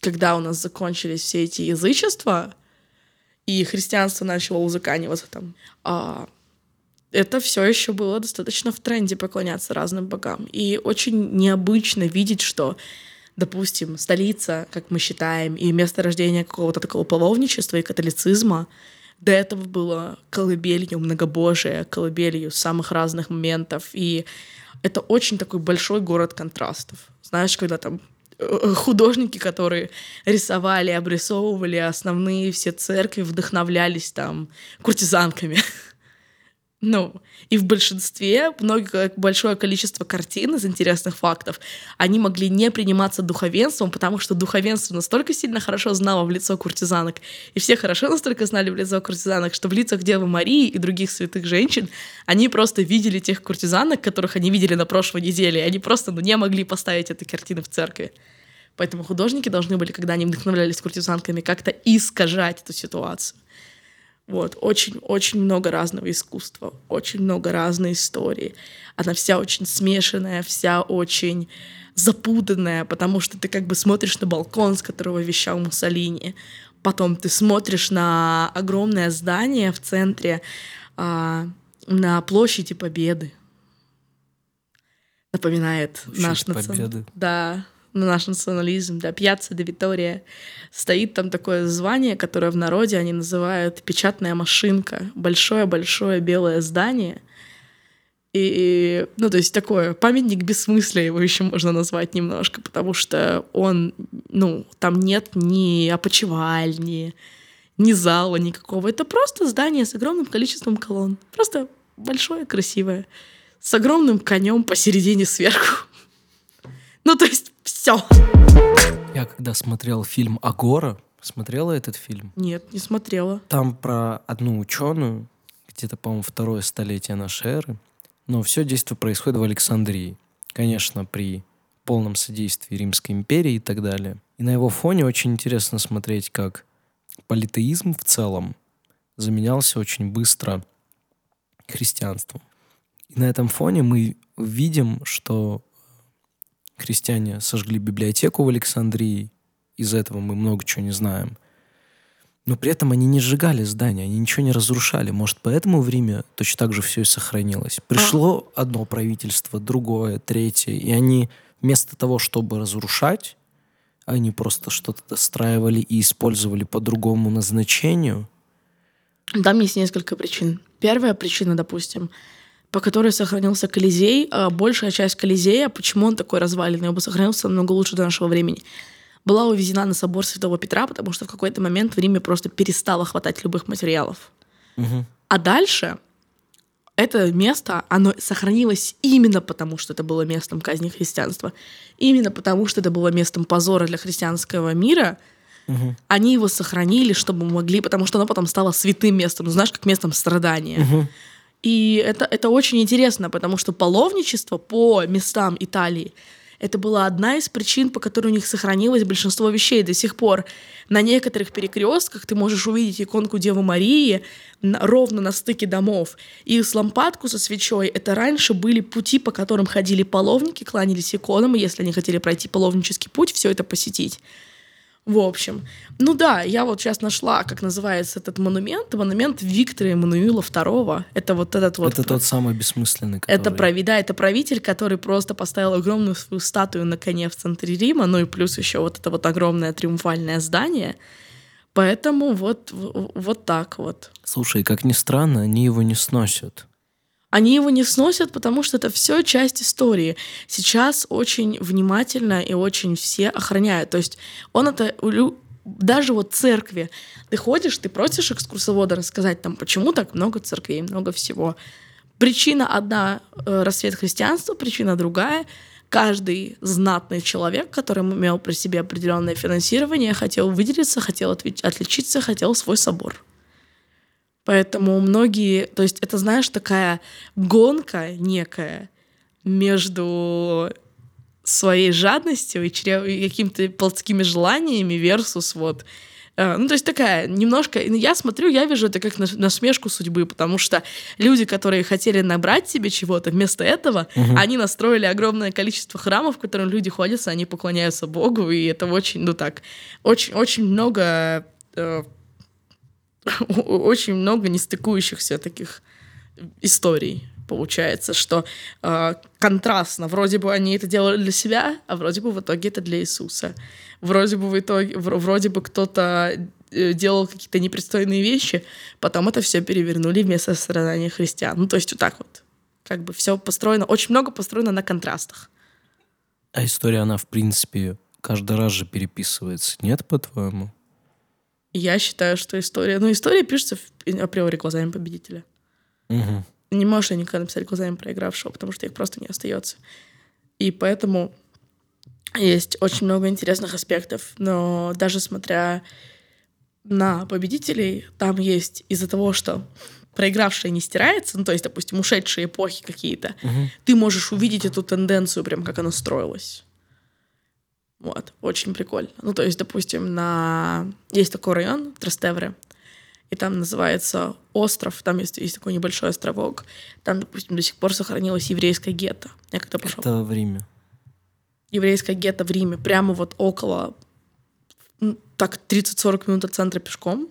когда у нас закончились все эти язычества, и христианство начало узаканиваться там, а, это все еще было достаточно в тренде поклоняться разным богам. И очень необычно видеть, что, допустим, столица, как мы считаем, и место рождения какого-то такого половничества и католицизма до этого было колыбелью многобожия, колыбелью самых разных моментов. И это очень такой большой город контрастов. Знаешь, когда там э, художники, которые рисовали, обрисовывали основные все церкви, вдохновлялись там куртизанками. Ну, и в большинстве, много, большое количество картин из интересных фактов, они могли не приниматься духовенством, потому что духовенство настолько сильно хорошо знало в лицо куртизанок, и все хорошо настолько знали в лицо куртизанок, что в лицах Девы Марии и других святых женщин они просто видели тех куртизанок, которых они видели на прошлой неделе, и они просто ну, не могли поставить эти картины в церкви. Поэтому художники должны были, когда они вдохновлялись куртизанками, как-то искажать эту ситуацию. Вот, очень-очень много разного искусства, очень много разной истории. Она вся очень смешанная, вся очень запутанная, потому что ты как бы смотришь на балкон, с которого вещал Муссолини, потом ты смотришь на огромное здание в центре, а, на площади Победы. Напоминает Площадь наш национальный... Да, на наш национализм, да, Пьяцца де Витория, стоит там такое звание, которое в народе они называют печатная машинка. Большое-большое белое здание. И, ну, то есть такое памятник бессмыслия его еще можно назвать немножко, потому что он, ну, там нет ни опочивальни, ни зала никакого. Это просто здание с огромным количеством колонн. Просто большое, красивое. С огромным конем посередине сверху. Ну, то есть все. Я когда смотрел фильм «Агора», смотрела этот фильм? Нет, не смотрела. Там про одну ученую, где-то, по-моему, второе столетие нашей эры. Но все действие происходит в Александрии. Конечно, при полном содействии Римской империи и так далее. И на его фоне очень интересно смотреть, как политеизм в целом заменялся очень быстро христианством. И на этом фоне мы видим, что христиане сожгли библиотеку в Александрии. Из этого мы много чего не знаем. Но при этом они не сжигали здания, они ничего не разрушали. Может, поэтому в Риме точно так же все и сохранилось. Пришло одно правительство, другое, третье, и они вместо того, чтобы разрушать, они просто что-то достраивали и использовали по другому назначению. Там есть несколько причин. Первая причина, допустим, по которой сохранился Колизей, а большая часть Колизея, почему он такой разваленный, он бы сохранился намного лучше до нашего времени, была увезена на собор Святого Петра, потому что в какой-то момент в Риме просто перестало хватать любых материалов. Мгм. А дальше это место, оно сохранилось именно потому, что это было местом казни христианства. Именно потому, что это было местом позора для христианского мира. Мгм. Они его сохранили, чтобы могли, потому что оно потом стало святым местом, ну, знаешь, как местом страдания. Мгм. И это, это очень интересно, потому что паломничество по местам Италии это была одна из причин, по которой у них сохранилось большинство вещей до сих пор. На некоторых перекрестках ты можешь увидеть иконку Девы Марии на- ровно на стыке домов. И с лампадку со свечой это раньше были пути, по которым ходили паломники, кланялись иконам, и если они хотели пройти паломнический путь, все это посетить. В общем, ну да, я вот сейчас нашла, как называется этот монумент. Монумент Виктора Эммануила II. Это вот этот вот... Это тот самый бессмысленный, Это, который- прави, да, это правитель, который просто поставил огромную свою статую на коне в центре Рима, ну и плюс еще вот это вот огромное триумфальное здание. Поэтому вот, вот так вот. Слушай, как ни странно, они его не сносят. Они его не сносят, потому что это все часть истории. Сейчас очень внимательно и очень все охраняют. То есть он это даже вот церкви. Ты ходишь, ты просишь экскурсовода рассказать там, почему так много церквей, много всего. Причина одна э, рассвет христианства, причина другая. Каждый знатный человек, который имел при себе определенное финансирование, хотел выделиться, хотел отличиться, хотел свой собор. Поэтому многие, то есть это, знаешь, такая гонка некая между своей жадностью и, чрев- и какими-то плотскими желаниями versus вот э, ну, то есть такая немножко... ну, Я смотрю, я вижу это как нас- насмешку судьбы, потому что люди, которые хотели набрать себе чего-то, вместо этого они настроили огромное количество храмов, в которых люди ходят, они поклоняются Богу, и это очень, ну так, очень-очень много э, очень много нестыкующихся таких историй получается, что э, контрастно. Вроде бы они это делали для себя, а вроде бы в итоге это для Иисуса. Вроде бы в итоге, вр- вроде бы кто-то э, делал какие-то непристойные вещи, потом это все перевернули вместо страдания христиан. Ну, то есть вот так вот. Как бы все построено, очень много построено на контрастах. А история, она, в принципе, каждый раз же переписывается. Нет, по-твоему? Я считаю, что история... Ну, история пишется в- априори глазами победителя. Мгм. не можешь ее никогда написать глазами проигравшего, потому что их просто не остается. И поэтому есть очень много интересных аспектов, но даже смотря на победителей, там есть из-за того, что проигравшая не стирается, ну, то есть, допустим, ушедшие эпохи какие-то, Мгм. ты можешь увидеть эту тенденцию, прям как она строилась. Вот, очень прикольно. Ну, то есть, допустим, на... Есть такой район, Трастевре, и там называется остров, там есть, есть такой небольшой островок, там, допустим, до сих пор сохранилось еврейское гетто. Я когда пошел. Это в Риме. Еврейское гетто в Риме, прямо вот около, м, так, 30-40 минут от центра пешком.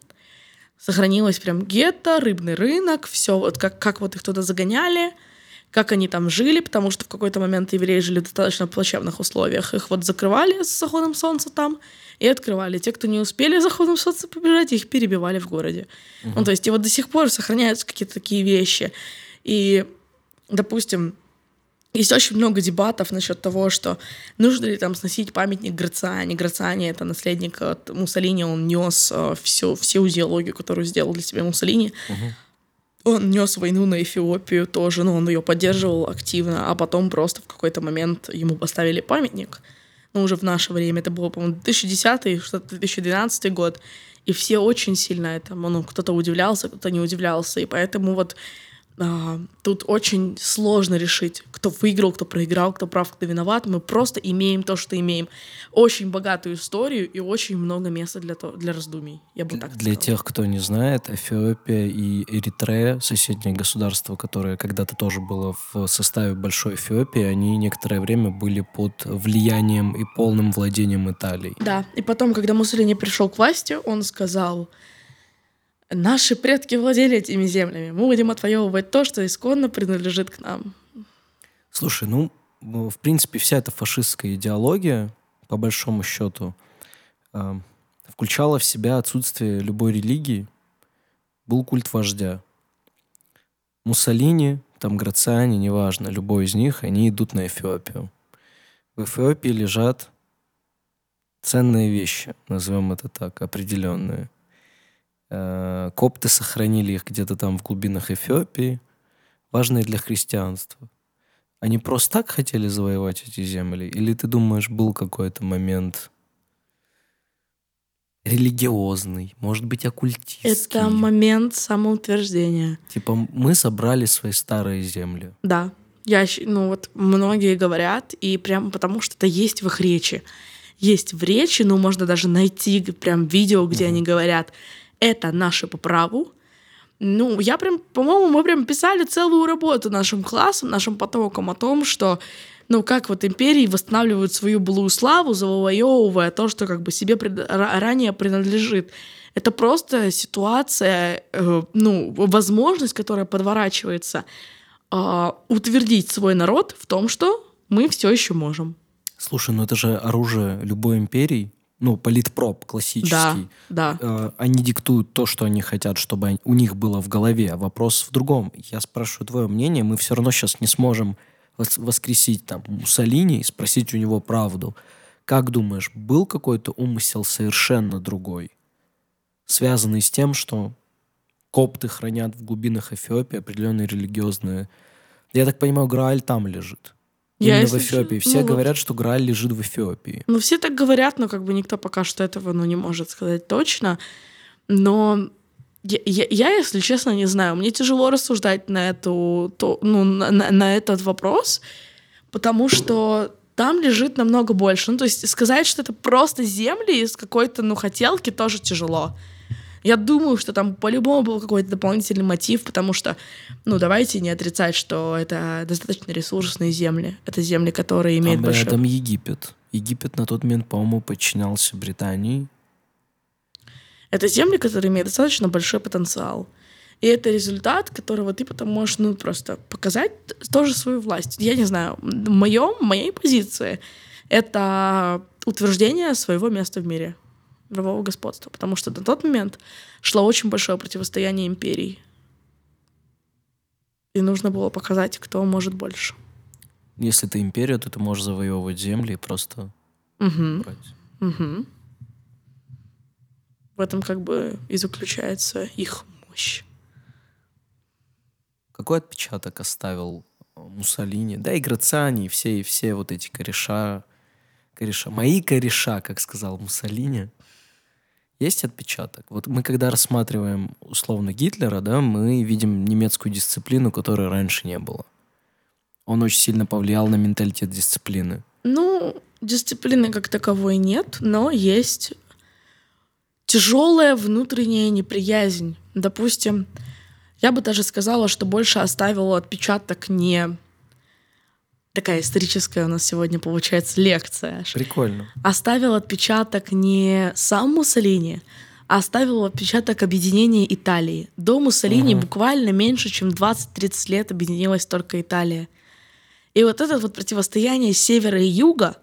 Сохранилось прям гетто, рыбный рынок, все вот как, как вот их туда загоняли, как они там жили, потому что в какой-то момент евреи жили в достаточно плачевных условиях. Их вот закрывали с заходом солнца там и открывали. Те, кто не успели с заходом солнца побежать, их перебивали в городе. Ну, то есть и вот до сих пор сохраняются какие-то такие вещи. И, допустим, есть очень много дебатов насчет того, что нужно ли там сносить памятник Грациани. Грациани — это наследник от Муссолини, он нес э, всю, всю идеологию, которую сделал для себя Муссолини. Он нес войну на Эфиопию тоже, но он ее поддерживал активно, а потом просто в какой-то момент ему поставили памятник. Ну, уже в наше время, это было, по-моему, 2010 что-то 2012 год, и все очень сильно этому, ну, кто-то удивлялся, кто-то не удивлялся, и поэтому вот а, тут очень сложно решить, кто выиграл, кто проиграл, кто прав, кто виноват. Мы просто имеем то, что имеем. Очень богатую историю и очень много места для, то, для раздумий. Я бы так Для сказала. тех, кто не знает, Эфиопия и Эритрея, соседние государства, которые когда-то тоже было в составе Большой Эфиопии, они некоторое время были под влиянием и полным владением Италии. Да, и потом, когда Муссолини пришел к власти, он сказал, наши предки владели этими землями, мы будем отвоевывать то, что исконно принадлежит к нам. Слушай, ну, в принципе, вся эта фашистская идеология, по большому счету, э, включала в себя отсутствие любой религии, был культ вождя. Муссолини, там Грациани, неважно, любой из них, они идут на Эфиопию. В Эфиопии лежат ценные вещи, назовем это так, определенные. Э, Копты сохранили их где-то там в глубинах Эфиопии, важные для христианства. Они просто так хотели завоевать эти земли? Или ты думаешь, был какой-то момент религиозный, может быть, оккультистский? Это момент самоутверждения. Типа, мы собрали свои старые земли. Да, я, ну вот многие говорят, и прям потому что это есть в их речи. Есть в речи, ну можно даже найти прям видео, где они говорят, это наше по праву. Ну, я прям, по-моему, мы прям писали целую работу нашим классом, нашим потокам о том, что ну, как вот империи восстанавливают свою былую славу, завоевывая то, что как бы себе пред- ра- ранее принадлежит. Это просто ситуация, э, ну, возможность, которая подворачивается, а, утвердить свой народ в том, что мы все еще можем. Слушай, ну это же оружие любой империи, ну, политпроп классический. Да, да. Э, они диктуют то, что они хотят, чтобы у них было в голове. Вопрос в другом. Я спрашиваю твое мнение, мы все равно сейчас не сможем вос- воскресить там Муссолини и спросить у него правду. Как думаешь, был какой-то умысел совершенно другой, связанный с тем, что копты хранят в глубинах Эфиопии определенные религиозные... Я так понимаю, Грааль там лежит. Я, Именно в Эфиопии. Все ну вот- говорят, что Грааль лежит в Эфиопии. Ну, все так говорят, но как бы никто пока что этого ну, не может сказать точно. Но я, я- я, если честно, не знаю. Мне тяжело рассуждать на, эту, то, ну, на, на- на этот вопрос, потому что там лежит намного больше. Ну, то есть сказать, что это просто земли из какой-то, ну, хотелки, тоже тяжело. Я думаю, что там по-любому был какой-то дополнительный мотив, потому что, ну, давайте не отрицать, что это достаточно ресурсные земли. Это земли, которые имеют Там большое... рядом Египет. Египет на тот момент, по-моему, подчинялся Британии. Это земли, которые имеют достаточно большой потенциал. И это результат, которого ты потом можешь, ну, просто показать тоже свою власть. Я не знаю, в моем, моей позиции это утверждение своего места в мире, мирового господства. Потому что на тот момент шло очень большое противостояние империй. И нужно было показать, кто может больше. Если ты империя, то ты можешь завоевывать земли и просто Мгм. брать. Мгм. В этом как бы и заключается их мощь. Какой отпечаток оставил э, Муссолини? Да и Грациани, и все, и все вот эти кореша. кореша. Мои кореша, как сказал Муссолини. Есть отпечаток? Вот мы когда рассматриваем условно Гитлера, да, мы видим немецкую дисциплину, которой раньше не было. Он очень сильно повлиял на менталитет дисциплины. Ну, дисциплины как таковой нет, но есть тяжелая внутренняя неприязнь. Допустим, я бы даже сказала, что больше оставила отпечаток не такая историческая у нас сегодня получается лекция. Прикольно. Оставил отпечаток не сам Муссолини, оставил отпечаток объединения Италии. До Муссолини Мгм. буквально меньше, чем 20-30 лет объединилась только Италия. И вот это вот противостояние севера и юга,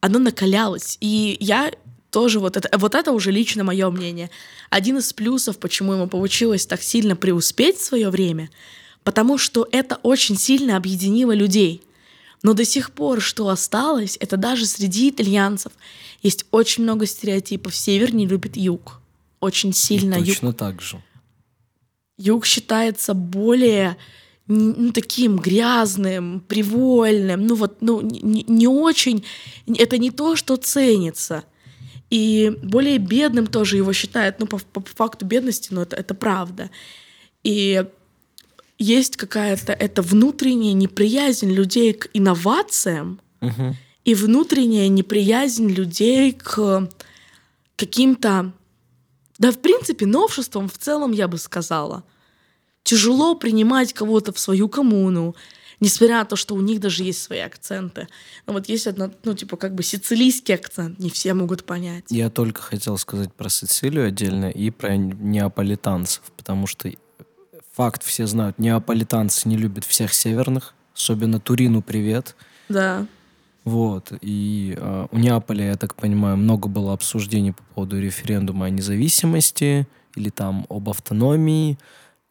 оно накалялось. И я тоже вот это, вот это уже лично мое мнение. Один из плюсов, почему ему получилось так сильно преуспеть в свое время, потому что это очень сильно объединило людей. Но до сих пор, что осталось, это даже среди итальянцев есть очень много стереотипов. Север не любит юг. Очень сильно И юг точно так же. Юг считается более ну, таким грязным, привольным, ну вот, ну, не, не очень, это не то, что ценится. И более бедным тоже его считают, ну, по, по факту бедности, но это, это правда. И есть какая-то эта внутренняя неприязнь людей к инновациям Мгм. и внутренняя неприязнь людей к каким-то, да, в принципе, новшествам в целом, я бы сказала. Тяжело принимать кого-то в свою коммуну, несмотря на то, что у них даже есть свои акценты. Но вот есть одна, ну, типа, как бы сицилийский акцент, не все могут понять. Я только хотел сказать про Сицилию отдельно и про неаполитанцев, потому что факт все знают, неаполитанцы не любят всех северных, особенно Турину привет. Да. Вот. И э, у Неаполя, я так понимаю, много было обсуждений по поводу референдума о независимости или там об автономии,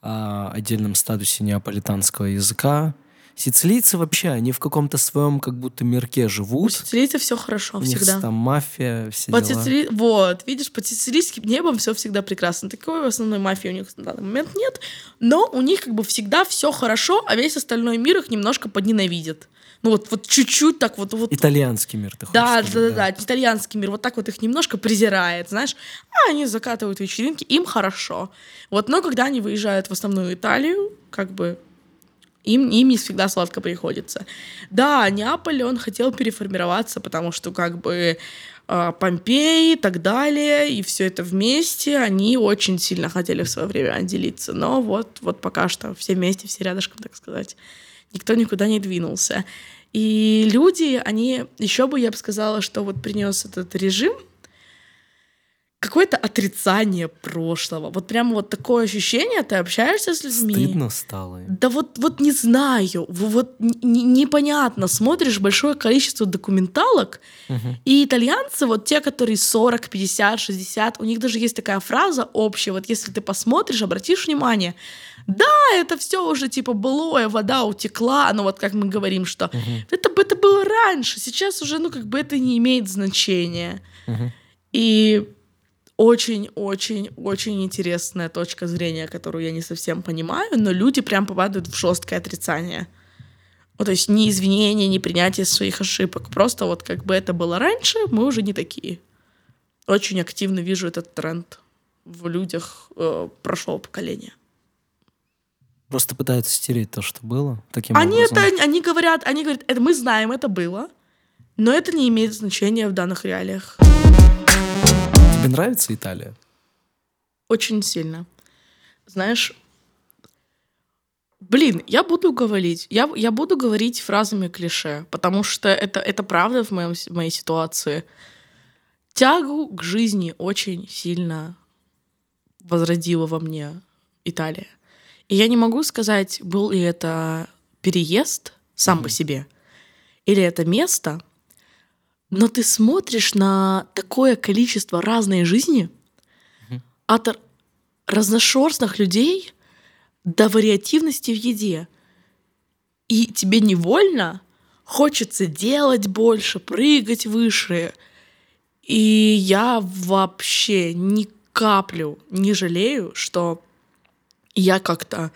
о отдельном статусе неаполитанского языка. Сицилийцы вообще, они в каком-то своем как будто мирке У живут. сицилийцев все хорошо У них всегда. там мафия, все Под дела. Сицили- Вот, видишь, под сицилийским небом все всегда прекрасно. Такой основной мафии у них на данный момент нет. Но у них как бы всегда все хорошо, а весь остальной мир их немножко подненавидит. Ну вот, вот чуть-чуть так вот, вот Итальянский мир, ты хочешь да, да, да, да, итальянский мир вот так вот их немножко презирает, знаешь, а они закатывают вечеринки, им хорошо. Вот, но когда они выезжают в основную Италию, как бы им, им не всегда сладко приходится. Да, Неаполь, он хотел переформироваться, потому что как бы э, Помпеи и так далее, и все это вместе, они очень сильно хотели в свое время отделиться. Но вот, вот пока что все вместе, все рядышком, так сказать. Никто никуда не двинулся. И люди, они, еще бы я бы сказала, что вот принес этот режим какое-то отрицание прошлого. Вот прямо вот такое ощущение, ты общаешься с людьми. Стыдно стало. Да вот, вот не знаю, вот непонятно. Смотришь большое количество документалок, Мгм. и итальянцы, вот те, которые 40, 50, 60, у них даже есть такая фраза общая, вот если ты посмотришь, обратишь внимание, да, это все уже типа былое, вода утекла, но вот как мы говорим, что Мгм. это, это было раньше, сейчас уже, ну, как бы это не имеет значения. Мгм. И очень-очень-очень интересная точка зрения, которую я не совсем понимаю, но люди прям попадают в жесткое отрицание. Ну, то есть ни извинения, ни принятие своих ошибок. Просто вот как бы это было раньше, мы уже не такие. Очень активно вижу этот тренд в людях э, прошлого поколения. Просто пытаются стереть то, что было. Таким Они образом. это, они говорят, они говорят, это мы знаем, это было, но это не имеет значения в данных реалиях. Тебе нравится Италия? Очень сильно. Знаешь, блин, я буду говорить, я, я буду говорить фразами клише, потому что это, это правда в, моем, в моей ситуации. Тягу к жизни очень сильно возродила во мне Италия. И я не могу сказать, был ли это переезд сам по себе, или это место, но ты смотришь на такое количество разной жизни, от р- разношерстных людей до вариативности в еде. И тебе невольно хочется делать больше, прыгать выше. И я вообще ни каплю не жалею, что я как-то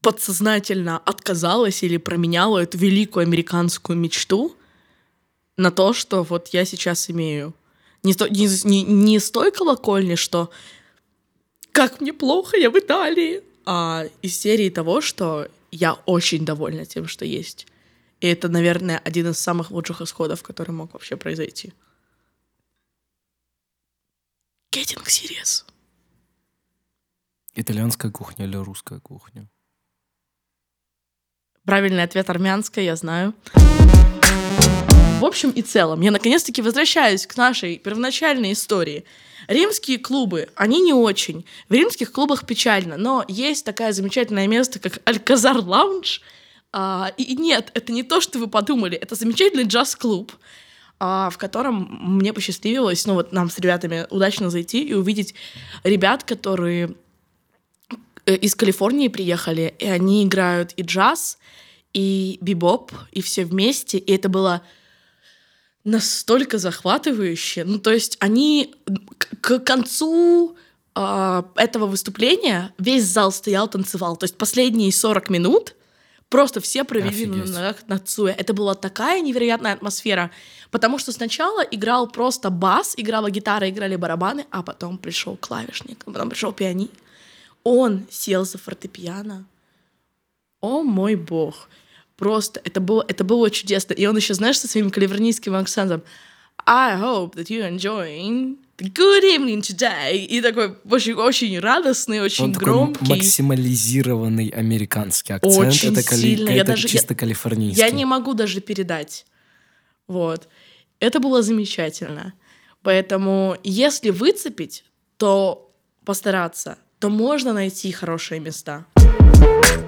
подсознательно отказалась или променяла эту великую американскую мечту на то, что вот я сейчас имею. Не, сто- не, не- не с той колокольни, что как мне плохо, я в Италии, а из серии того, что я очень довольна тем, что есть. И это, наверное, один из самых лучших исходов, который мог вообще произойти. Getting serious. Итальянская кухня или русская кухня? Правильный ответ армянская, я знаю. В общем и целом, я наконец-таки возвращаюсь к нашей первоначальной истории. Римские клубы, они не очень. В римских клубах печально, но есть такое замечательное место, как Альказар Лаунж. А, и нет, это не то, что вы подумали, это замечательный джаз-клуб, а, в котором мне посчастливилось, ну вот нам с ребятами удачно зайти и увидеть ребят, которые э, из Калифорнии приехали, и они играют и джаз, и бибоп, и все вместе, и это было настолько захватывающе. Ну, то есть они к, к концу э, этого выступления весь зал стоял, танцевал. То есть последние 40 минут просто все провели на ногах танцуя. Это была такая невероятная атмосфера. Потому что сначала играл просто бас, играла гитара, играли барабаны, а потом пришел клавишник, а потом пришел пианист. Он сел за фортепиано. О мой бог. Просто это было, это было чудесно. И он еще, знаешь, со своим калифорнийским акцентом I hope that you're enjoying the good evening today. И такой очень, очень радостный, очень Он такой громкий. максимализированный американский акцент. Очень это, кали- сильно. Я это даже- чисто я- калифорнийский. Я не могу даже передать. Вот. Это было замечательно. Поэтому, если выцепить, то постараться, то можно найти хорошие места.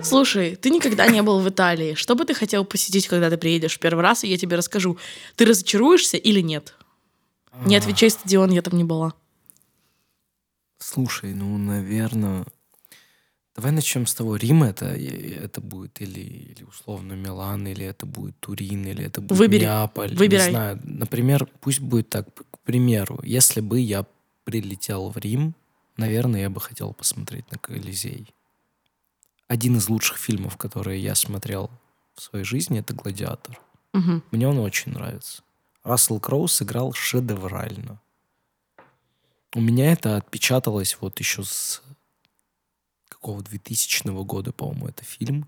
Слушай, ты никогда не был в Италии. Что бы ты хотел посетить, когда ты приедешь в первый раз, и я тебе расскажу. Ты разочаруешься или нет? Не отвечай, стадион, я там не была. Слушай, ну, наверное... Давай начнем с того, Рим это, это будет или, или условно Милан, или это будет Турин, или это будет Выбери. Неаполь. Выбирай. Не знаю. Например, пусть будет так, к примеру, если бы я прилетел в Рим, наверное, я бы хотел посмотреть на Колизей. Один из лучших фильмов, которые я смотрел в своей жизни, это «Гладиатор». Мгм. Мне он очень нравится. Рассел Кроу сыграл шедеврально. У меня это отпечаталось вот еще с какого 2000 года, по-моему, это фильм.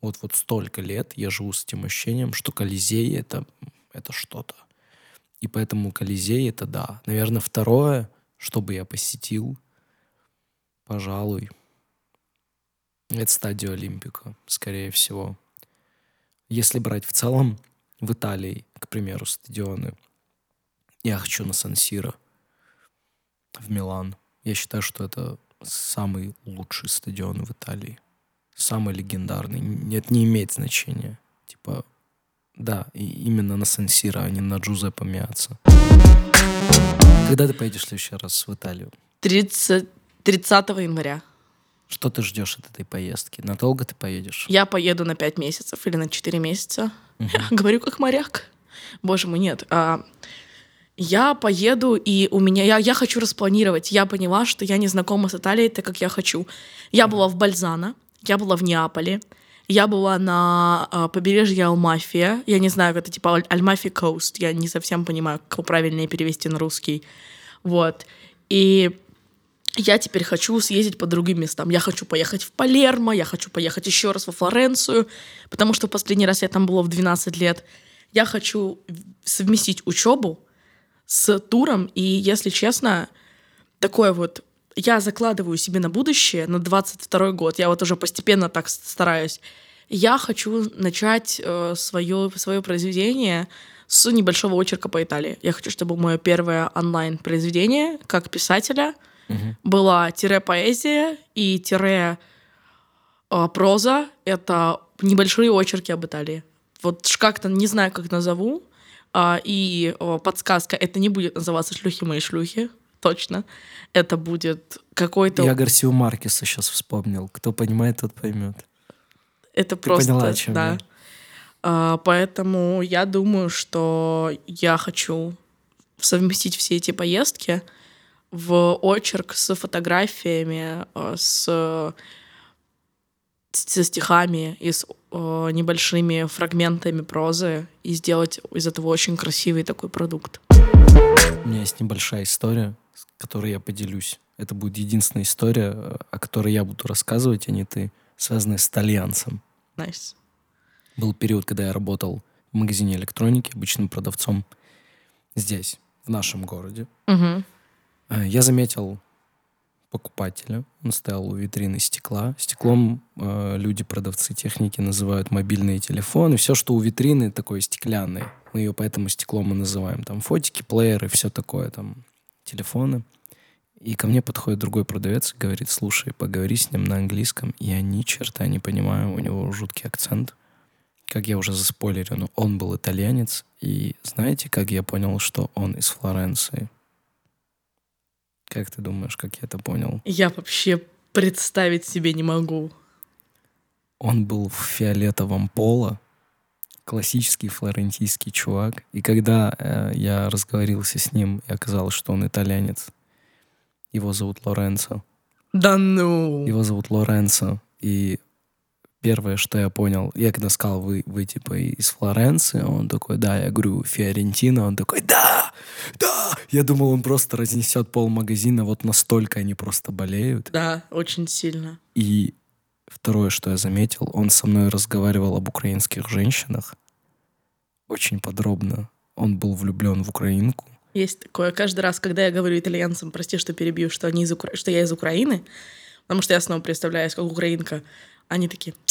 Вот вот столько лет я живу с этим ощущением, что Колизей это, это что-то. И поэтому Колизей это да. Наверное, второе, что бы я посетил, пожалуй, это стадию Олимпика, скорее всего. Если брать в целом, в Италии, к примеру, стадионы, я хочу на Сан-Сиро, в Милан. Я считаю, что это самый лучший стадион в Италии. Самый легендарный. Нет, не имеет значения. Типа, да, и именно на Сан-Сиро, а не на Джузеппе Миаца. Когда ты поедешь в следующий раз в Италию? 30, 30 января. Что ты ждешь от этой поездки? Надолго ты поедешь? Я поеду на 5 месяцев или на 4 месяца. Мгм. Говорю как моряк. Боже мой, нет. А, я поеду, и у меня... Я, я хочу распланировать. Я поняла, что я не знакома с Италией так, как я хочу. Я была в Бальзано, я была в Неаполе, я была на а, побережье Алмафия. Я не знаю, это типа Аль- Альмафи Коуст. Я не совсем понимаю, как правильно ее перевести на русский. Вот. И я теперь хочу съездить по другим местам. Я хочу поехать в Палермо, я хочу поехать еще раз во Флоренцию, потому что последний раз я там была в 12 лет. Я хочу совместить учебу с туром, и, если честно, такое вот я закладываю себе на будущее, на 22 год, я вот уже постепенно так стараюсь, я хочу начать э, свое, свое произведение с небольшого очерка по Италии. Я хочу, чтобы мое первое онлайн-произведение, как писателя, Мгм. была тире поэзия и тире э, проза. Это небольшие очерки об Италии. Вот как-то не знаю, как назову. А, и подсказка, это не будет называться «Шлюхи мои шлюхи», точно. Это будет какой-то... Я Гарсию Маркеса сейчас вспомнил. Кто понимает, тот поймет. Это Ты просто... поняла, о чем да. я? А, поэтому я думаю, что я хочу совместить все эти поездки в очерк с фотографиями, э, с со стихами и с э, небольшими фрагментами прозы и сделать из этого очень красивый такой продукт. У меня есть небольшая история, с которой я поделюсь. Это будет единственная история, о которой я буду рассказывать, а не ты, связанная с итальянцем. Nice. Был период, когда я работал в магазине электроники, обычным продавцом здесь, в нашем городе. Мгм. Э, Я заметил покупателя. Он стоял у витрины стекла. Стеклом э, люди, продавцы техники называют мобильные телефоны. Все, что у витрины, такое стеклянное. Мы ее поэтому стеклом и называем. Там фотики, плееры, все такое, там телефоны. И ко мне подходит другой продавец и говорит, слушай, поговори с ним на английском. Я ни черта не понимаю, у него жуткий акцент. Как я уже заспойлерил, ну, он был итальянец. И знаете, как я понял, что он из Флоренции? Как ты думаешь, как я это понял? Я вообще представить себе не могу. Он был в фиолетовом поло, классический флорентийский чувак. И когда э, я разговорился с ним, и оказалось, что он итальянец, его зовут Лоренцо. Да ну. Его зовут Лоренцо. И первое, что я понял, я когда сказал, вы, вы типа из Флоренции, он такой, да, я говорю, Фиорентина, он такой, да, да. Я думал, он просто разнесет пол магазина, вот настолько они просто болеют. Да, очень сильно. И второе, что я заметил, он со мной разговаривал об украинских женщинах очень подробно. Он был влюблен в украинку. Есть такое. Каждый раз, когда я говорю итальянцам, прости, что перебью, что, они из Укра... что я из Украины, потому что я снова представляюсь как украинка, они такие, «А,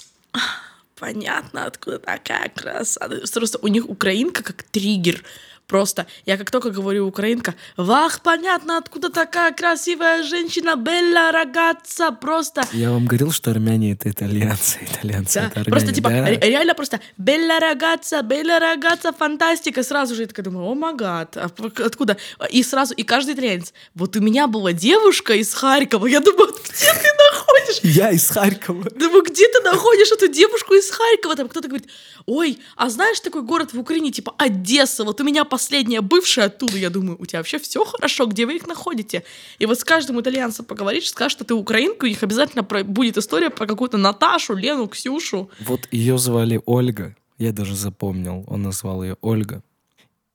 понятно, откуда такая красота. Просто у них украинка как триггер. Просто я как только говорю украинка, вах, понятно, откуда такая красивая женщина, белла рогатца, просто... Я вам говорил, что армяне это итальянцы, итальянцы Да, это армяне. просто типа да? ре- реально просто белла рогатца, белла рогатца, фантастика. Сразу же я такая думаю, о магад, а откуда? И сразу, и каждый итальянец, вот у меня была девушка из Харькова, я думаю, где ты находишь? Я из Харькова. Думаю, где ты находишь эту девушку из Харькова? Там кто-то говорит, ой, а знаешь такой город в Украине, типа Одесса, вот у меня последняя бывшая оттуда. Я думаю, у тебя вообще все хорошо, где вы их находите? И вот с каждым итальянцем поговоришь, скажешь, что ты украинка, у них обязательно про- будет история про какую-то Наташу, Лену, Ксюшу. Вот ее звали Ольга. Я даже запомнил. Он назвал ее Ольга.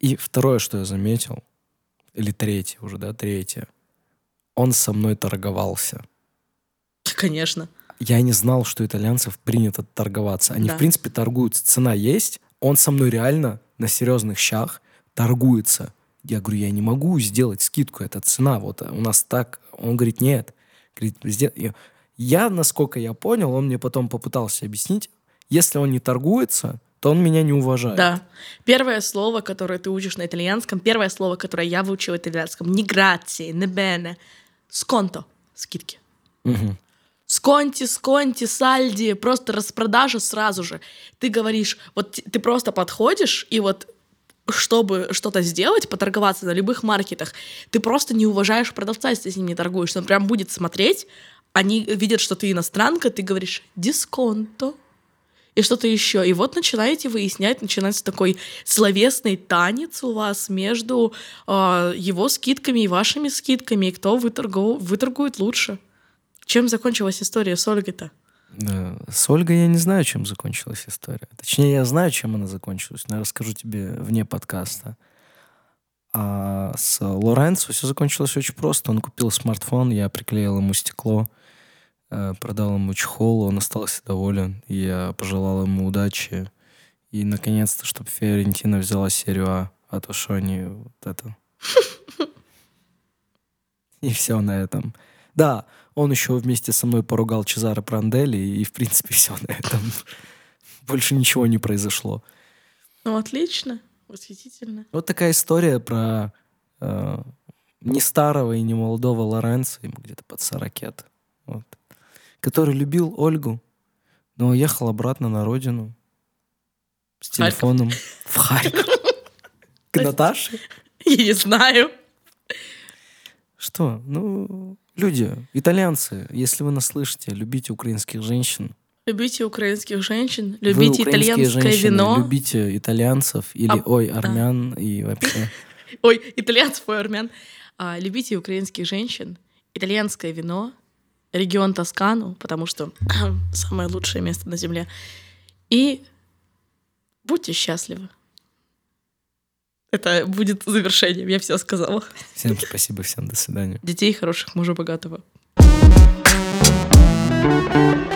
И второе, что я заметил, или третье уже, да, третье. Он со мной торговался. Конечно. Я не знал, что итальянцев принято торговаться. Они, Да. в принципе, торгуются. Цена есть. Он со мной реально на серьезных щах торгуется. Я говорю, я не могу сделать скидку, это цена. Вот у нас так. Он говорит, нет. Говорит. Я- насколько я понял, он мне потом попытался объяснить, если он не торгуется, то он меня не уважает. Да. Первое слово, которое ты учишь на итальянском, первое слово, которое я выучила в итальянском, не грации, не бене, сконто, скидки. Мгм. Сконти, сконти, сальди, просто распродажа сразу же. Ты говоришь, вот ты просто подходишь, и вот чтобы что-то сделать, поторговаться на любых маркетах, ты просто не уважаешь продавца, если с ним не торгуешь. Он прям будет смотреть, они видят, что ты иностранка, ты говоришь «дисконто», и что-то еще. И вот начинаете выяснять, начинается такой словесный танец у вас между э, его скидками и вашими скидками, и кто выторгу- выторгует лучше. Чем закончилась история с Ольгой-то? Да. С Ольгой я не знаю, чем закончилась история. Точнее, я знаю, чем она закончилась, но я расскажу тебе вне подкаста. А с Лоренцо все закончилось очень просто. Он купил смартфон, я приклеил ему стекло, э, продал ему чехол, он остался доволен. Я пожелал ему удачи. И, наконец-то, чтобы Фиорентина взяла серию А, а то что они вот это... И все на этом. Да, он еще вместе со мной поругал Чезаро Пранделли, и, в принципе, все на этом. Больше ничего не произошло. Ну, отлично, восхитительно. Вот такая история про э, не старого и не молодого Лоренцо, ему где-то под 40 лет, вот, который любил Ольгу, но уехал обратно на родину с телефоном в Харьков. К Наташе. Я не знаю. Что? Ну, люди, итальянцы, если вы нас слышите, любите украинских женщин. Любите украинских женщин, Вы, любите украинские итальянское женщины, вино. Любите итальянцев или, А, ой, да. армян и вообще. Ой, итальянцев и армян. А, любите украинских женщин, итальянское вино, регион Тоскану, потому что самое лучшее место на земле. И будьте счастливы. Это будет завершением, я все сказала. Всем спасибо, всем до свидания. Детей хороших, мужа богатого. Thank